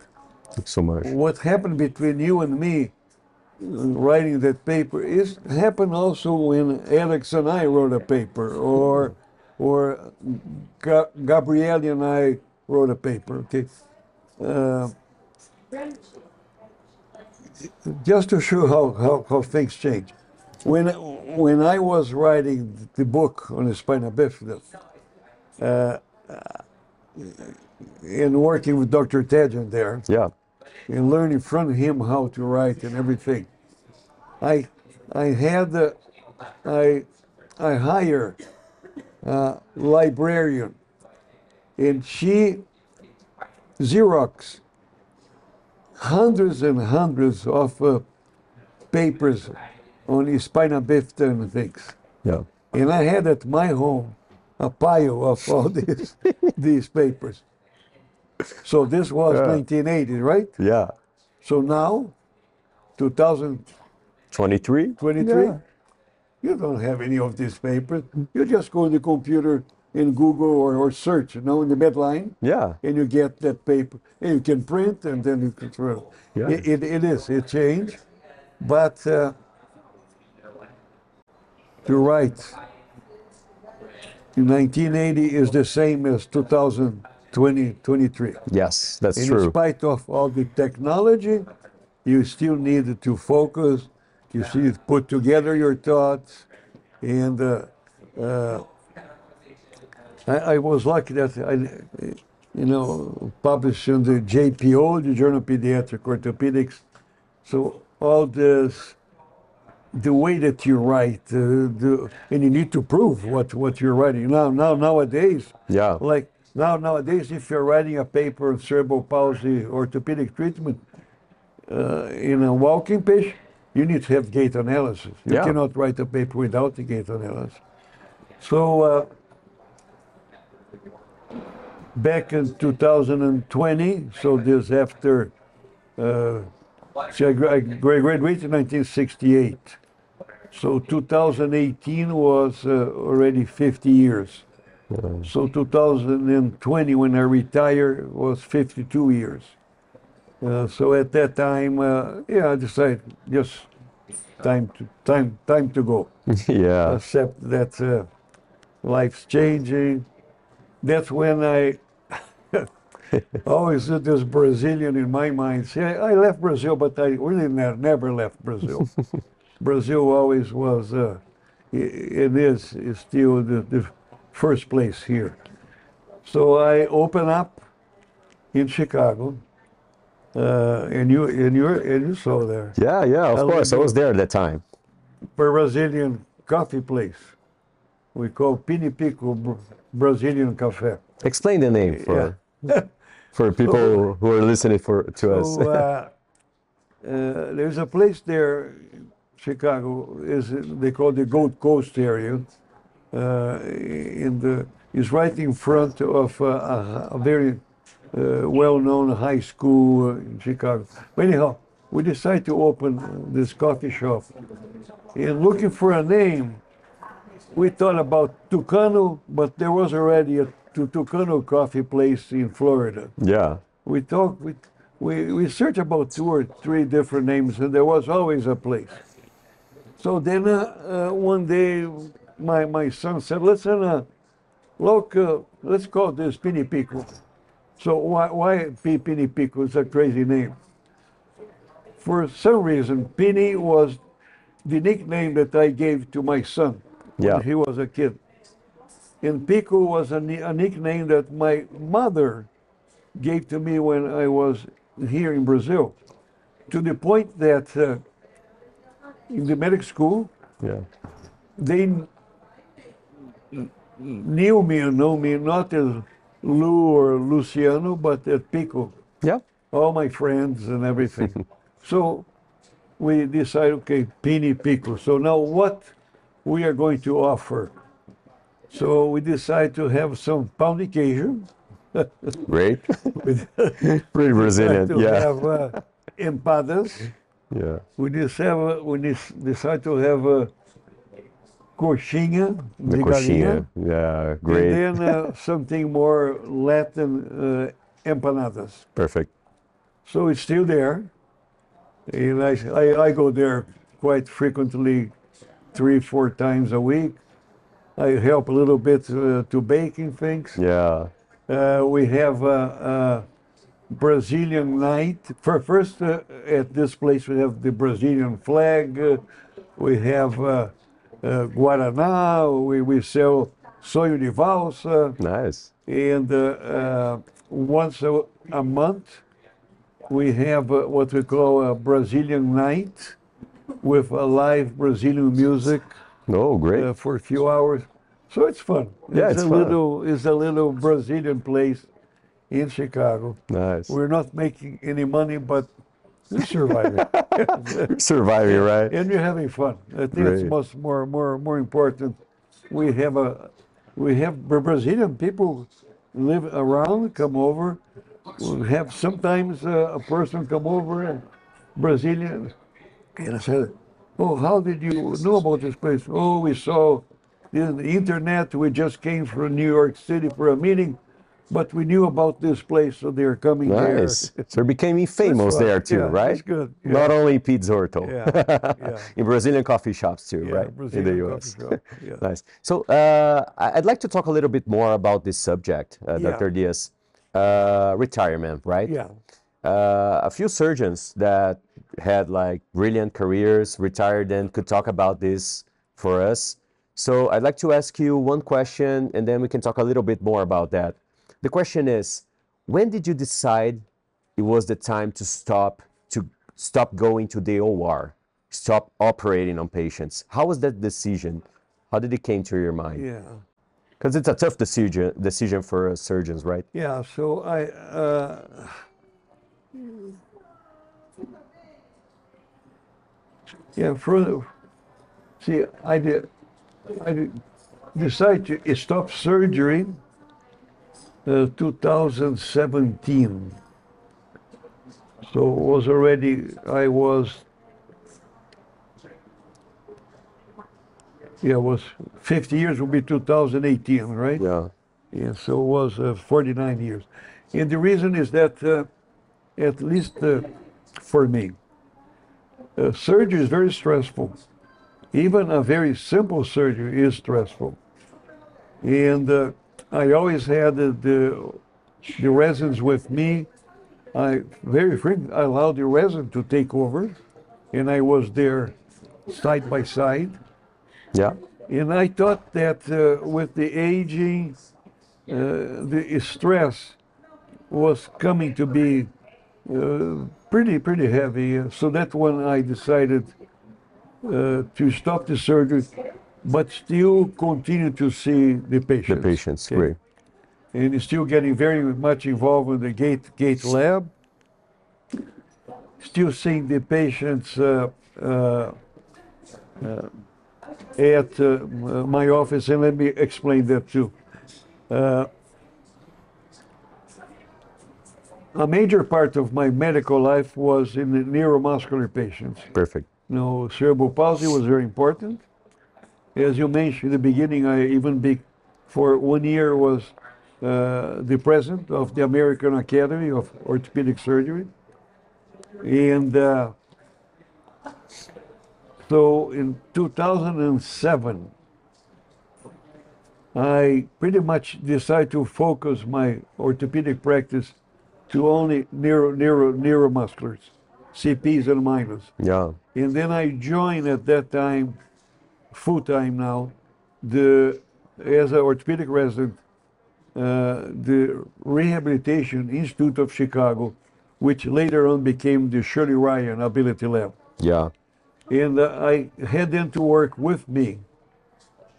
Thanks so much. What happened between you and me writing that paper is happened also when Alex and I wrote a paper, or or Ga- Gabrielle and I wrote a paper. Okay, uh, just to show how, how, how things change. When when I was writing the book on the spina bifida, uh, and working with Dr. Tachdjian there, Yeah. and learning from him how to write and everything. I I had the I I hire a librarian, and she Xerox hundreds and hundreds of uh, papers on the spina bifida and things. Yeah. And I had at my home a pile of all these these papers. So this was Yeah. 1980, right? Yeah. So now, 2023, 23? Yeah. You don't have any of these papers. You just go on the computer in Google or, or search, you know, in the Medline, Yeah. and you get that paper. And you can print, and then you can throw. Yeah. It, it, it is, it changed. But uh, to write in 1980 is the same as 2020, 23. Yes, that's And in spite of all the technology, you still need to focus. You see, put together your thoughts, and uh, uh, I, I was lucky that I, you know, published in the JPO, the Journal of Pediatric Orthopedics. So all this, the way that you write, uh, the, and you need to prove what, what you're writing. Now, now nowadays, Yeah. like now nowadays, if you're writing a paper on cerebral palsy orthopedic treatment uh, in a walking patient, you need to have gait analysis. You Yeah. cannot write a paper without the gait analysis. So uh, back in 2020, so this after, uh, see, I, gra- I gra- graduated in 1968. So 2018 was uh, already 50 years. So 2020, when I retired, was 52 years. Uh, so at that time, uh, yeah, I decided just time to time time to go. yeah. Accept that uh, life's changing. That's when I always had this Brazilian in my mind. See, I, I left Brazil, but I really ne- never left Brazil. Brazil always was, uh, it is, is still the, the first place here. So I open up in Chicago, uh, and you and you and you saw there Yeah, yeah, of How course. I was there at that time. Brazilian coffee place. We call Pinipico Br- Brazilian Cafe. Explain the name for for people who are listening for to us. Uh, uh, there's a place there, Chicago, is they call the Gold Coast area. Uh, in the is right in front of uh, a, a very uh, well-known high school uh, in Chicago. But anyhow, we decided to open this coffee shop. And looking for a name, we thought about Tucano, but there was already a Tu- Tucano coffee place in Florida yeah. we talked we, we we searched about two or three different names and there was always a place so then uh, uh, one day my my son said listen uh, look uh, let's call this pinipico so why why P- pinipico is a crazy name for some reason pini was the nickname that i gave to my son Yeah. when he was a kid and pico was a, a nickname that my mother gave to me when I was here in Brazil, to the point that uh, in the medical school, Yeah. they kn- knew me and know me not as Lou or Luciano, but at Pico, Yeah. all my friends and everything. so we decide, okay, Pini Pico. So now what we are going to offer? So we decide to have some queijo. Great. Pretty resilient, to Yeah. have uh, empadas. Yeah. We decide, uh, we dis- decide to have a coxinha The de coxinha. galinha. Yeah. Great. And then uh, something more Latin uh, empanadas. Perfect. So it's still there. And I, I, I go there quite frequently, three, four times a week. I help a little bit uh, to baking things. Yeah. Uh, we have a, a Brazilian night. For first, uh, at this place, we have the Brazilian flag. Uh, we have uh, Guaraná. We, we sell sonho de valsa. Nice. And uh, uh, once a, a month, we have uh, what we call a Brazilian night with a live Brazilian music Oh, great. uh, for a few hours. So it's fun. Yeah, it's, it's a fun. little it's a little Brazilian place in Chicago. nice. We're not making any money, but we're surviving. Surviving, right? and you're having fun. I think it's much more more more important. We have a we have Brazilian people live around, come over. We have sometimes uh, a person come over, and Brazilian, and I said, "Oh, how did you know about this place? Oh, we saw in the internet. We just came from New York City for a meeting." But we knew about this place, so they're coming there. Nice. So you're becoming famous there too, Yeah, right? it's good. Not only PEDS ortho. Yeah, yeah. In Brazilian coffee shops too, Yeah, right? Brazilian In the US. yeah. nice. So uh, I'd like to talk a little bit more about this subject, uh, Yeah. Dr. Dias. Uh, retirement, right? Yeah. Uh, a few surgeons that had like brilliant careers retired and could talk about this for us. So I'd like to ask you one question and then we can talk a little bit more about that. The question is, when did you decide it was the time to stop to stop going to the OR, stop operating on patients? How was that decision? How did it came to your mind? Yeah. Because it's a tough decision decision for uh, surgeons, right? Yeah, so I, uh, yeah, for, see, I did, I did decide to stop surgery uh, 2017. So it was already, I was, yeah, it was 50 years will be 2018, right? Yeah. Yeah, so it was uh, 49 years. And the reason is that, uh, at least uh, for me, uh, surgery is very stressful. Even a very simple surgery is stressful. And uh, I always had the, the, the residents with me. I very frequently I allowed the resin to take over, and I was there side by side. Yeah. And I thought that uh, with the aging, uh, the stress was coming to be uh, pretty, pretty heavy. So that's when I decided uh, to stop the surgery, but still continue to see the patients. The patients. Okay. great. And still getting very much involved in the gait, gait lab. Still seeing the patients uh, uh, at uh, my office, and let me explain that too. Uh, a major part of my medical life was in the neuromuscular patients. Perfect. You know, cerebral palsy was very important. As you mentioned in the beginning, I even be, for one year was uh, the president of the American Academy of Orthopedic Surgery. And uh, so in 2007, I pretty much decided to focus my orthopedic practice to only neuro, neuro, neuromusculars, CPs and minors. Yeah. And then I joined at that time, full time now, the as an orthopedic resident, uh, the Rehabilitation Institute of Chicago, which later on became the Shirley Ryan Ability Lab. Yeah. And uh, I had them to work with me,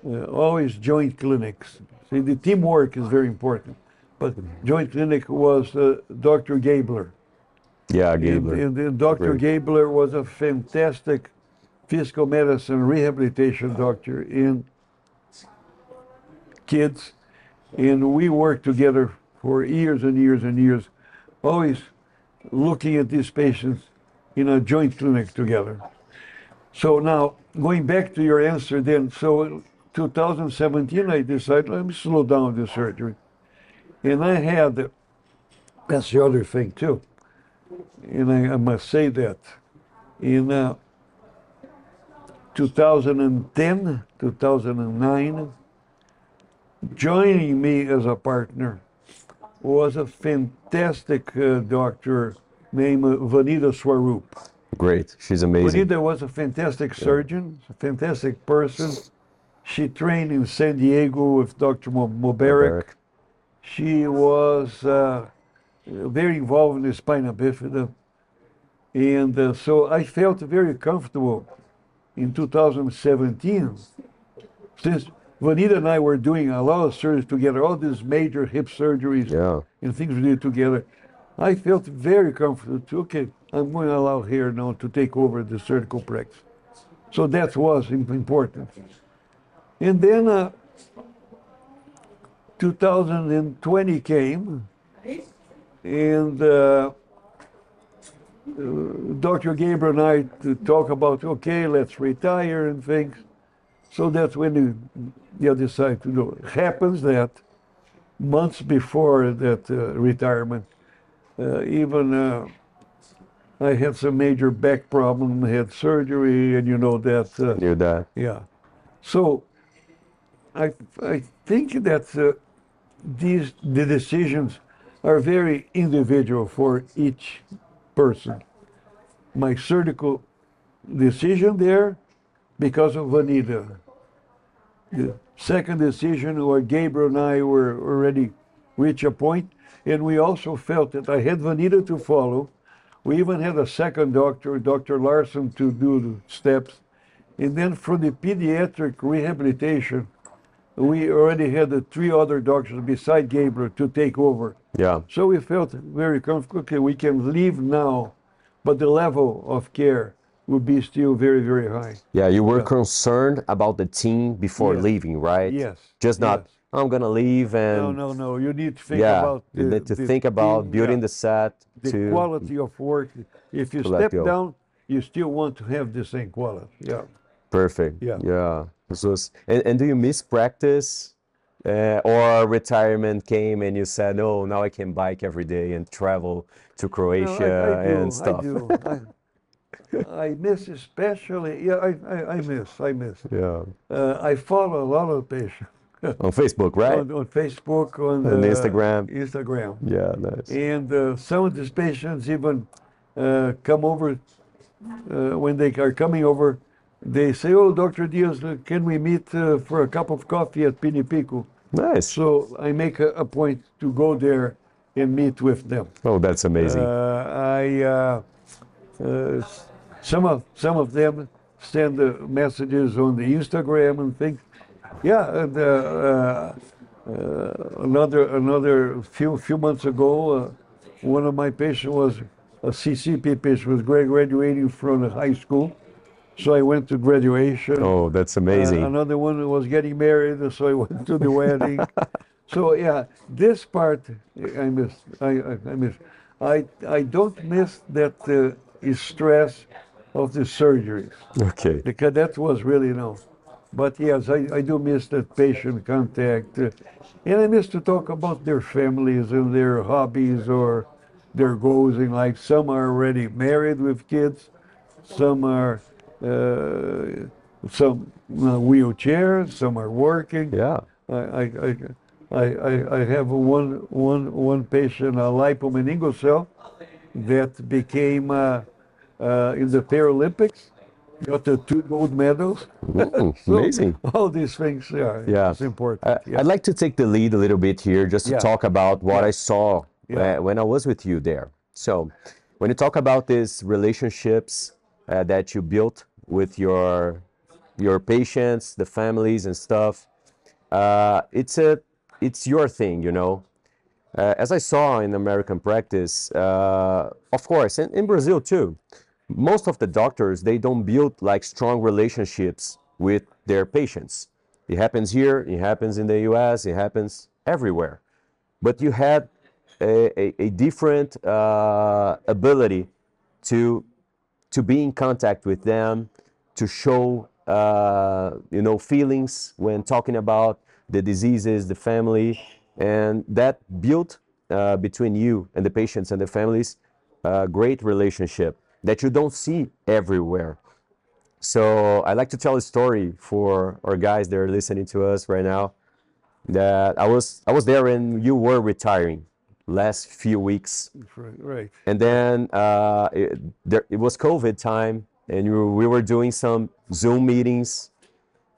uh, always joint clinics. See, the teamwork is very important. But joint clinic was uh, Dr. Gaebler. Yeah, And, Gaebler. and, and Dr. Great. Gaebler was a fantastic physical medicine rehabilitation doctor in kids. And we worked together for years and years and years, always looking at these patients in a joint clinic together. So now, going back to your answer then, so in 2017, I decided, let me slow down the surgery. And I had, that's the other thing too and I, I must say that in uh, 2010, 2009, joining me as a partner was a fantastic uh, doctor named Vanita Swarup. Great. She's amazing. Vanita was a fantastic surgeon, a fantastic person. She trained in San Diego with Dr. Mubarak. She was uh, very involved in the spina bifida. And uh, so I felt very comfortable in 2017, since Vanita and I were doing a lot of surgeries together, all these major hip surgeries Yeah. and things we did together. I felt very comfortable to, okay, I'm going to allow here now to take over the surgical practice. So that was important. And then uh, 2020 came, and uh, uh, Dr. Gabriel and I to talk about, okay, let's retire and things. So that's when you, you decide to do it. Happens that months before that uh, retirement, uh, even uh, I had some major back problem, had surgery, and you know that. Uh, Knew that. yeah. So I, I think that uh, these the decisions are very individual for each person. My surgical decision there because of Vanita. The second decision where Gabriel and I were already reached a point, and we also felt that I had Vanita to follow. We even had a second doctor, Dr. Larson, to do the steps. And then for the pediatric rehabilitation, we already had the three other doctors beside Gabriel to take over. Yeah. So we felt very comfortable. Okay, we can leave now, but the level of care will be still very, very high. Yeah. You were Yeah. concerned about the team before Yes. leaving, right? Yes, Just not, yes. I'm going to leave and. No, no, no. You need to think yeah. about you the, need to think about team, building yeah, the set the to. quality of work. If you step down, you still want to have the same quality. Yeah. Perfect. Yeah. Yeah. Was, and, and do you miss practice? Uh, or retirement came and you said, no, now I can bike every day and travel to No, Croatia I, I do, and stuff. I do. I, I miss especially. Yeah, I, I, I miss. I miss. Yeah. Uh, I follow a lot of patients On Facebook, right? on, on Facebook, on, On uh, Instagram. Instagram. yeah, nice. And uh, some of these patients even uh, come over uh, when they are coming over. They say, "Oh, Dr. Dias, can we meet uh, for a cup of coffee at Pinipico?" Nice. So I make a, a point to go there and meet with them. Oh, that's amazing. Uh, I uh, uh, some of some of them send uh, messages on the Instagram and things. Yeah, and uh, uh, uh, another another few few months ago, uh, one of my patients was a CCP patient was graduating from high school, so I went to graduation. oh, that's Uh, amazing. another one was getting married, so I went to the wedding. So yeah, this part I miss. I, I, I miss. I I don't miss that uh, stress of the surgeries okay. because that was really no. But yes, I, I do miss that patient contact, uh, and I miss to talk about their families and their hobbies or their goals in life. Some are already married with kids, some are uh, some uh, wheelchair, some are working. Yeah. I, I, I, I, I- have one, one, one patient, a lipomeningocele, that became uh, uh, in the Paralympics, got the two gold medals. Mm, So amazing. All these things, yeah, Yeah. it's important. I, yeah. I'd like to take the lead a little bit here just to Yeah. talk about what Yeah. I saw when I was with you there. So, when you talk about these relationships uh, that you built with your your patients, the families and stuff, uh, it's a it's your thing, you know. uh, as I saw in American practice, uh, of course, in, in Brazil too, most of the doctors they don't build like strong relationships with their patients. It happens here, it happens in the U.S., it happens everywhere. But you had a, a, a different uh, ability to to be in contact with them, to show uh, you know feelings when talking about the diseases, the family, and that built uh, between you and the patients and the families a great relationship that you don't see everywhere. So I like to tell a story for our guys that are listening to us right now. That I was I was there when you were retiring last few weeks, Right. right. and then uh, it, there, it was COVID time, and you, we were doing some Zoom meetings.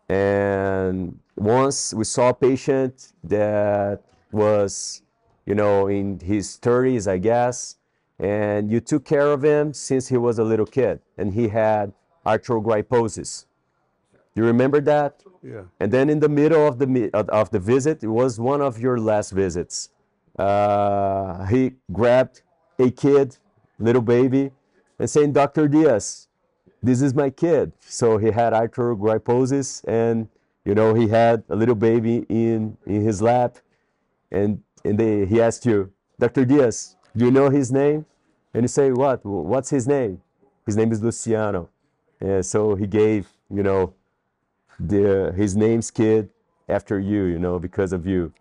And once we saw a patient that was, you know, in his 30s, I guess, and you took care of him since he was a little kid, and he had arthrogryposis. You remember that? Yeah. And then in the middle of the of the visit, it was one of your last visits. Uh, he grabbed a kid, little baby, and saying, "Dr. Dias, this is my kid." So he had arthrogryposis, and you know he had a little baby in in his lap, and and they, he asked you, "Dr. Dias, do you know his name?" And you say, "What? What's his name?" His name is Luciano. And so he gave, you know, the his name's kid after you, you know, because of you.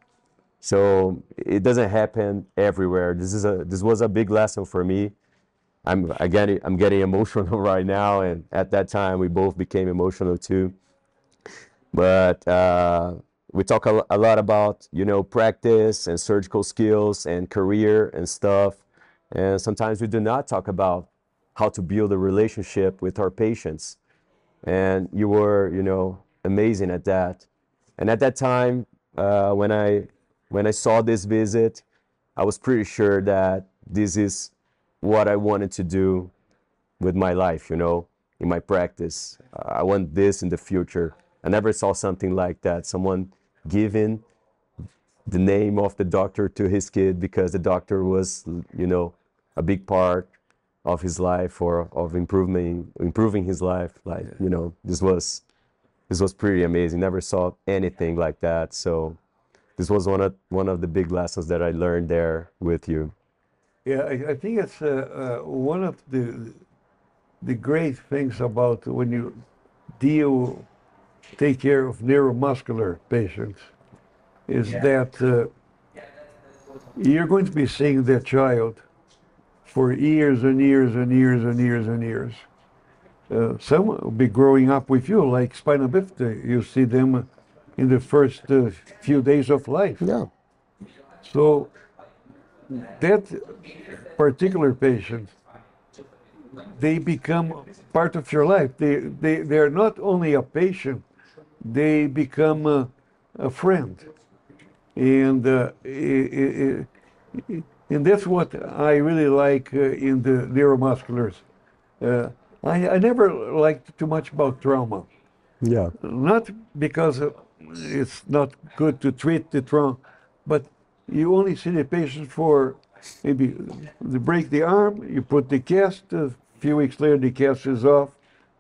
So it doesn't happen everywhere. This is a this was a big lesson for me. I'm it, I'm getting emotional right now, and at that time we both became emotional too. But uh, we talk a, a lot about you know practice and surgical skills and career and stuff, and sometimes we do not talk about how to build a relationship with our patients and you were you know amazing at that and at that time uh, when i when i saw this visit i was pretty sure that this is what i wanted to do with my life you know in my practice. I want this in the future. I never saw something like that someone giving the name of the doctor to his kid because the doctor was you know a big part of his life or of improving improving his life. Like you know this was this was pretty amazing. Never saw anything like that. So this was one of one of the big lessons that i learned there with you Yeah, I, I think it's uh, uh, one of the the great things about when you deal, take care of neuromuscular patients, is that uh, you're going to be seeing that child for years and years and years and years and years. Uh, some will be growing up with you, like spina bifida. You see them in the first uh, few days of life. yeah So that particular patient, they become part of your life. They, they, they're not only a patient, they become a, a friend. And, uh, i- i- i- and that's what I really like uh, in the neuromusculars. Uh, I, I never liked too much about trauma yeah not because it's not good to treat the trauma, but you only see the patient for maybe they break the arm, you put the cast, a few weeks later the cast is off,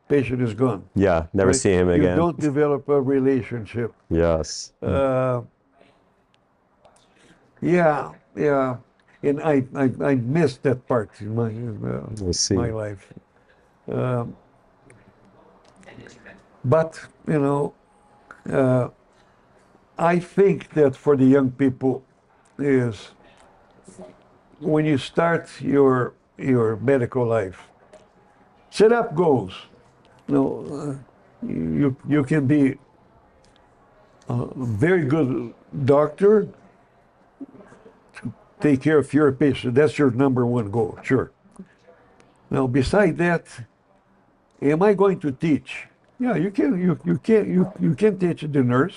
patient is gone. yeah never right? see him again. You don't develop a relationship. yes Uh, yeah, yeah, and I, I, I missed that part in my, uh, my life. Um, but, you know, uh, I think that for the young people is when you start your, your medical life, set up goals. You know, uh, you, you can be a very good doctor to take care of your patient. That's your number one goal, sure. Now, beside that, am I going to teach? Yeah, you can. You, you can. You, you can teach the nurse.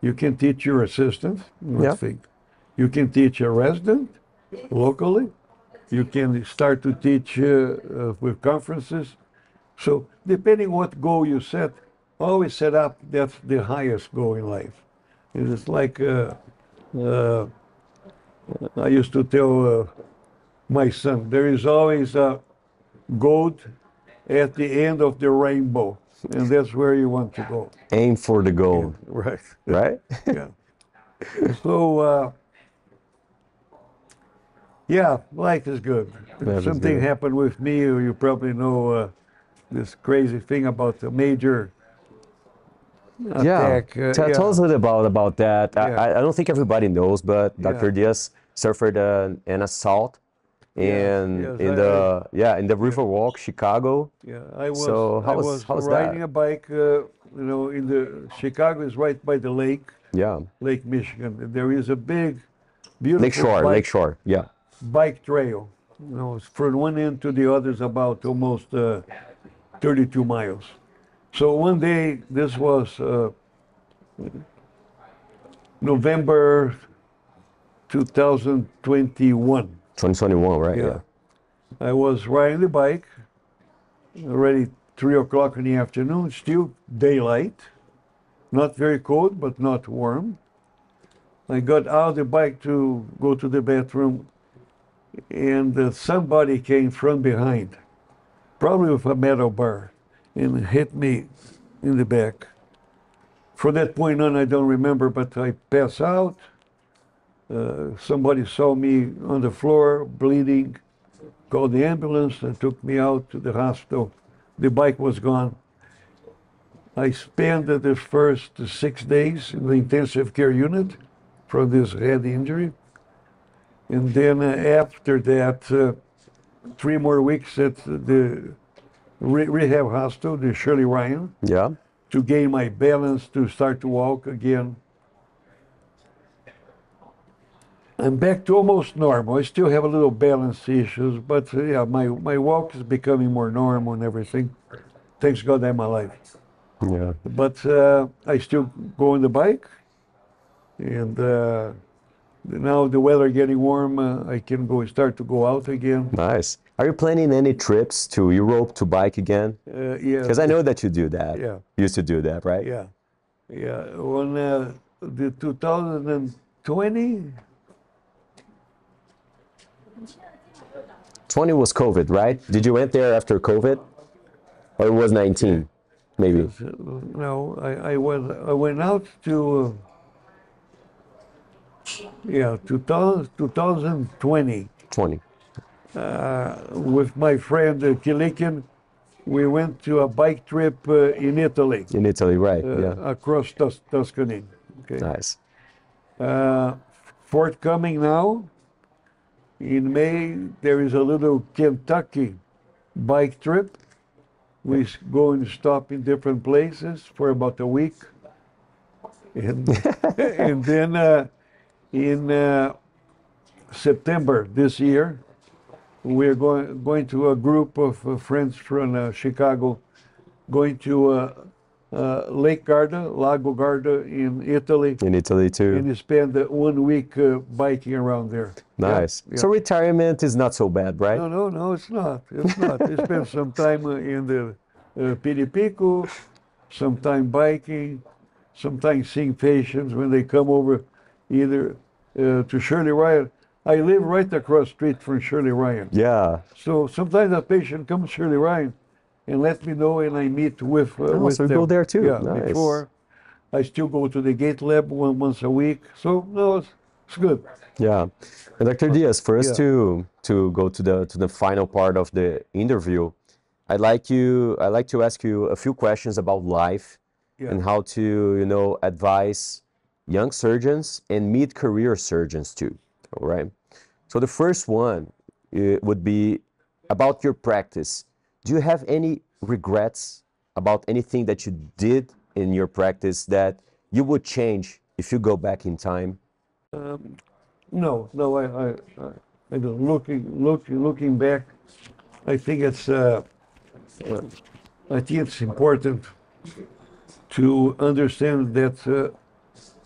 You can teach your assistant. Yeah. think you can teach a resident locally. You can start to teach uh, uh, with conferences. So depending what goal you set, always set up that's the highest goal in life. It is like uh, uh, I used to tell uh, my son, there is always a gold at the end of the rainbow, and that's where you want to go. Aim for the goal, Right. right? Yeah. So, uh, yeah, life is good. Life is Something good. happened with me. You probably know uh, this crazy thing about the major Yeah. attack. uh, Tell, yeah. tell us a little about about that. I, Yeah. I, I don't think everybody knows, but Yeah. Dr. Dias suffered an, an assault in yes, in I- the yeah in the Riverwalk, Chicago. Yeah, I was. So how I was- was how was that? riding a bike. Uh, you know, in the Chicago is right by the lake, Yeah, Lake Michigan. There is a big, beautiful Lake shore. bike, Lakeshore. Yeah, bike trail. You know, from one end to the other is about almost uh, 32 miles. So one day, this was uh, November 2021. 2021, right? Yeah. I was riding the bike, already three o'clock in the afternoon, still daylight, not very cold, but not warm. I got out of the bike to go to the bathroom, and uh, somebody came from behind, probably with a metal bar, and hit me in the back. From that point on, I don't remember, but I pass out. Uh, somebody saw me on the floor bleeding, called the ambulance and took me out to the hospital. The bike was gone. I spent the first six days in the intensive care unit for this head injury. And then uh, after that, uh, three more weeks at the re- rehab hospital, the Shirley Ryan, yeah. to gain my balance, to start to walk again. I'm back to almost normal. I still have a little balance issues, but uh, yeah, my, my walk is becoming more normal and everything. Thanks God I'm alive. Yeah. But uh, I still go on the bike, and uh, now the weather getting warm, uh, I can go start to go out again. Nice. Are you planning any trips to Europe to bike again? Uh, yeah, Because I know that you do that. Yeah. You used to do that, right? Yeah, yeah. On uh, the 2020, 20 was COVID, right? Did you went there after COVID? Or it was 19, maybe? no, I, I went I went out to uh, yeah 2000, 2020 20. uh, with my friend uh, Kilikin. We went to a bike trip uh, in Italy, In Italy, right? uh, yeah. across Tus- Tuscany. Okay. Nice. Uh, forthcoming now, in May, there is a little Kentucky bike trip. We go and stop in different places for about a week. And, and then uh, in uh, September this year, we're going, going to a group of uh, friends from uh, Chicago, going to uh, Lake Garda, Lago Garda in Italy In Italy too. and you spend uh, one week uh, biking around there. Yeah, Nice. yeah. So retirement is not so bad, right? no, no, no, it's not. It's not. you spend some time uh, in the uh, Piripico, some time biking, sometimes seeing patients when they come over either uh, to Shirley Ryan. I live right across the street from Shirley Ryan. Yeah. So sometimes a patient comes to Shirley Ryan and let me know and I meet with, uh, Oh, with so them. go there too. Yeah, Nice. before. I still go to the gait lab one, once a week. So no, it's, it's good. Yeah. And Dr. Dias, for us Yeah. to to go to the to the final part of the interview, I'd like you I'd like to ask you a few questions about life Yeah. and how to, you know, advise young surgeons and mid-career surgeons too. All right. So the first one uh, would be about your practice. Do you have any regrets about anything that you did in your practice that you would change if you go back in time? No, no, I, I, I, I don't. Looking, looking, looking back, I think it's, uh, uh, I think it's important to understand that uh,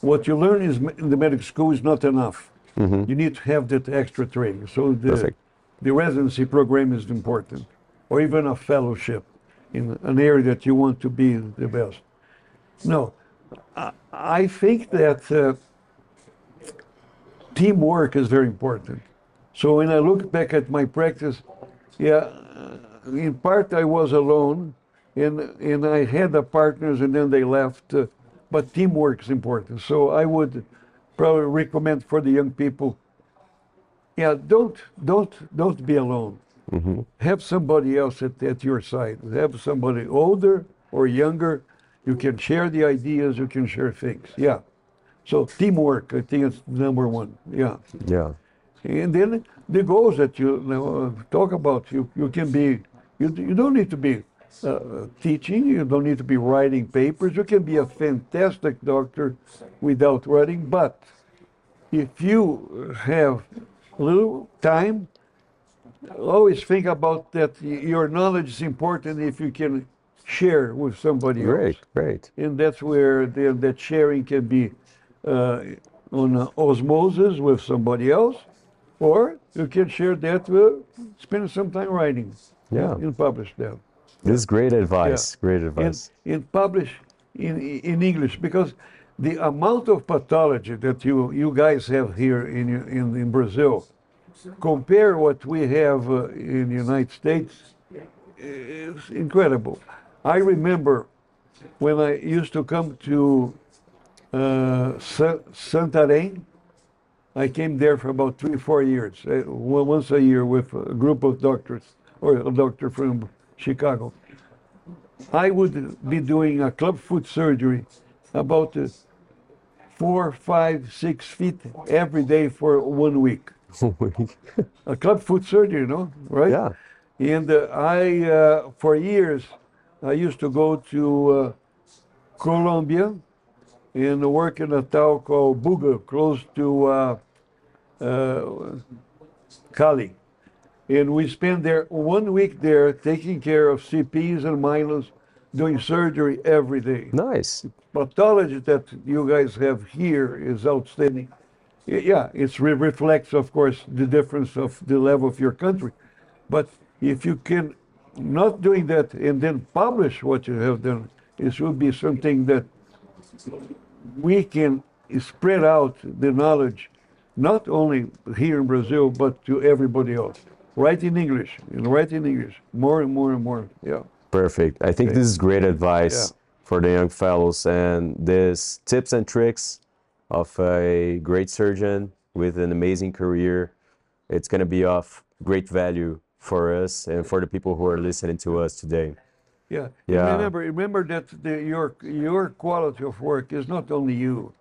what you learn is in the medical school is not enough. You need to have that extra training. So the, Perfect. the residency program is important, or even a fellowship in an area that you want to be the best. No, I, think that. Uh, teamwork is very important. So when I look back at my practice, yeah, uh, in part I was alone, and and I had the partners, and then they left. Uh, but teamwork is important. So I would probably recommend for the young people, yeah, don't don't don't be alone. Have somebody else at, at your side. Have somebody older or younger. You can share the ideas. You can share things. Yeah. So teamwork, I think it's number one. Yeah. Yeah. And then the goals that you, you know, talk about, you, you can be, you, you don't need to be uh, teaching, you don't need to be writing papers. You can be a fantastic doctor without writing, but if you have a little time, always think about that your knowledge is important if you can share with somebody Great, else. great. great. And that's where the, that sharing can be uh, on uh, osmosis with somebody else, or you can share that with spend some time writing. Yeah. And publish that. This is great advice. Great And, advice. and publish in, in English because the amount of pathology that you, you guys have here in, in, in Brazil, compare what we have uh, in the United States, is incredible. I remember when I used to come to uh, Sa- Santarém, I came there for about three, four years, uh, once a year with a group of doctors, or a doctor from Chicago. I would be doing a club foot surgery about uh, four, five, six feet every day for one week. A club foot surgery, you know, right? yeah. And uh, I, uh, for years, I used to go to uh, Colombia and work in a town called Buga, close to uh, uh, Cali. And we spent there one week there taking care of CPs and minors, doing surgery every day. Nice. Pathology that you guys have here is outstanding. Yeah, it re- reflects, of course, the difference of the level of your country. But if you can not doing that and then publish what you have done, it should be something that we can spread out the knowledge, not only here in Brazil, but to everybody else. Write in English, and write in English, more and more and more. Yeah. Perfect. I think this is great advice Yeah. for the young fellows and this tips and tricks of a great surgeon with an amazing career. It's going to be of great value for us and for the people who are listening to us today. Yeah. Yeah. Remember, remember that the, your your quality of work is not only you,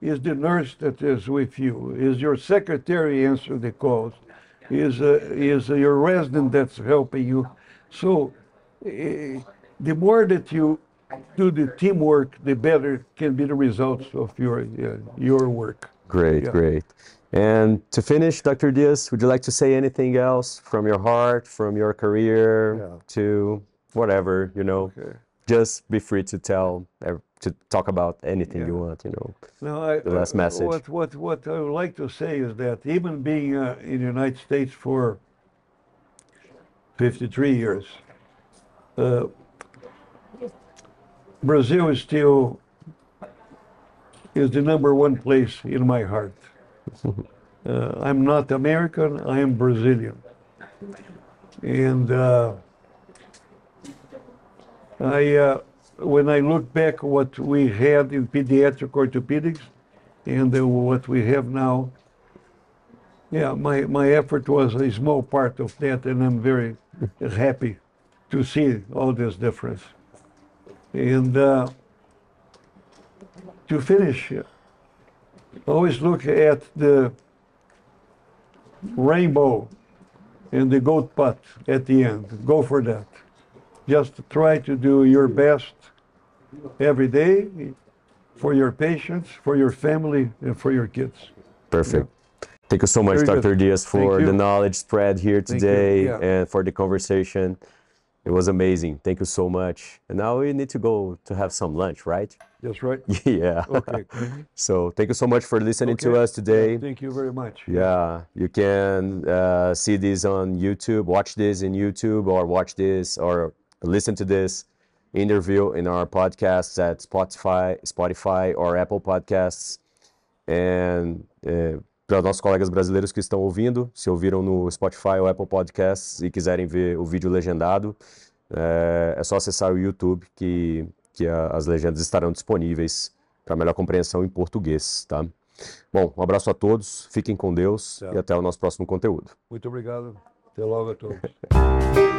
is the nurse that is with you, is your secretary answer the calls, is uh, is your resident that's helping you. So, eh, the more that you do the teamwork, the better can be the results of your uh, your work. Great, Yeah. great. And to finish, Dr. Dias, would you like to say anything else from your heart, from your career Yeah. to whatever, you know? Okay. Just be free to tell, to talk about anything you want, you know. No, I, The last uh, message. What, what, what I would like to say is that even being uh, in the United States for 53 years, uh, Brazil is still is the number one place in my heart. Uh, I'm not American. I am Brazilian, and uh, I uh, when I look back what we had in pediatric orthopedics and uh, what we have now, yeah, my, my effort was a small part of that, and I'm very happy to see all this difference. And uh, to finish, always look at the rainbow and the goat putt at the end. Go for that. Just try to do your best every day for your patients, for your family, and for your kids. Perfect. Thank you so much, Very good. Dr. Dias, for the knowledge spread here today Yeah. and for the conversation. It was amazing. Thank you so much. And now we need to go to have some lunch, right? That's right. yeah. Okay. so thank you so much for listening to us today. Thank you very much. Yeah, you can uh, see this on YouTube, watch this in YouTube, or watch this or listen to this interview in our podcasts at Spotify, Spotify or Apple Podcasts. And uh, para os nossos colegas brasileiros que estão ouvindo, se ouviram no Spotify ou Apple Podcasts e quiserem ver o vídeo legendado, é, é só acessar o YouTube que, que a, as legendas estarão disponíveis para melhor compreensão em português, tá? Bom, um abraço a todos, fiquem com Deus e até o nosso próximo conteúdo. Muito obrigado. Até logo a todos.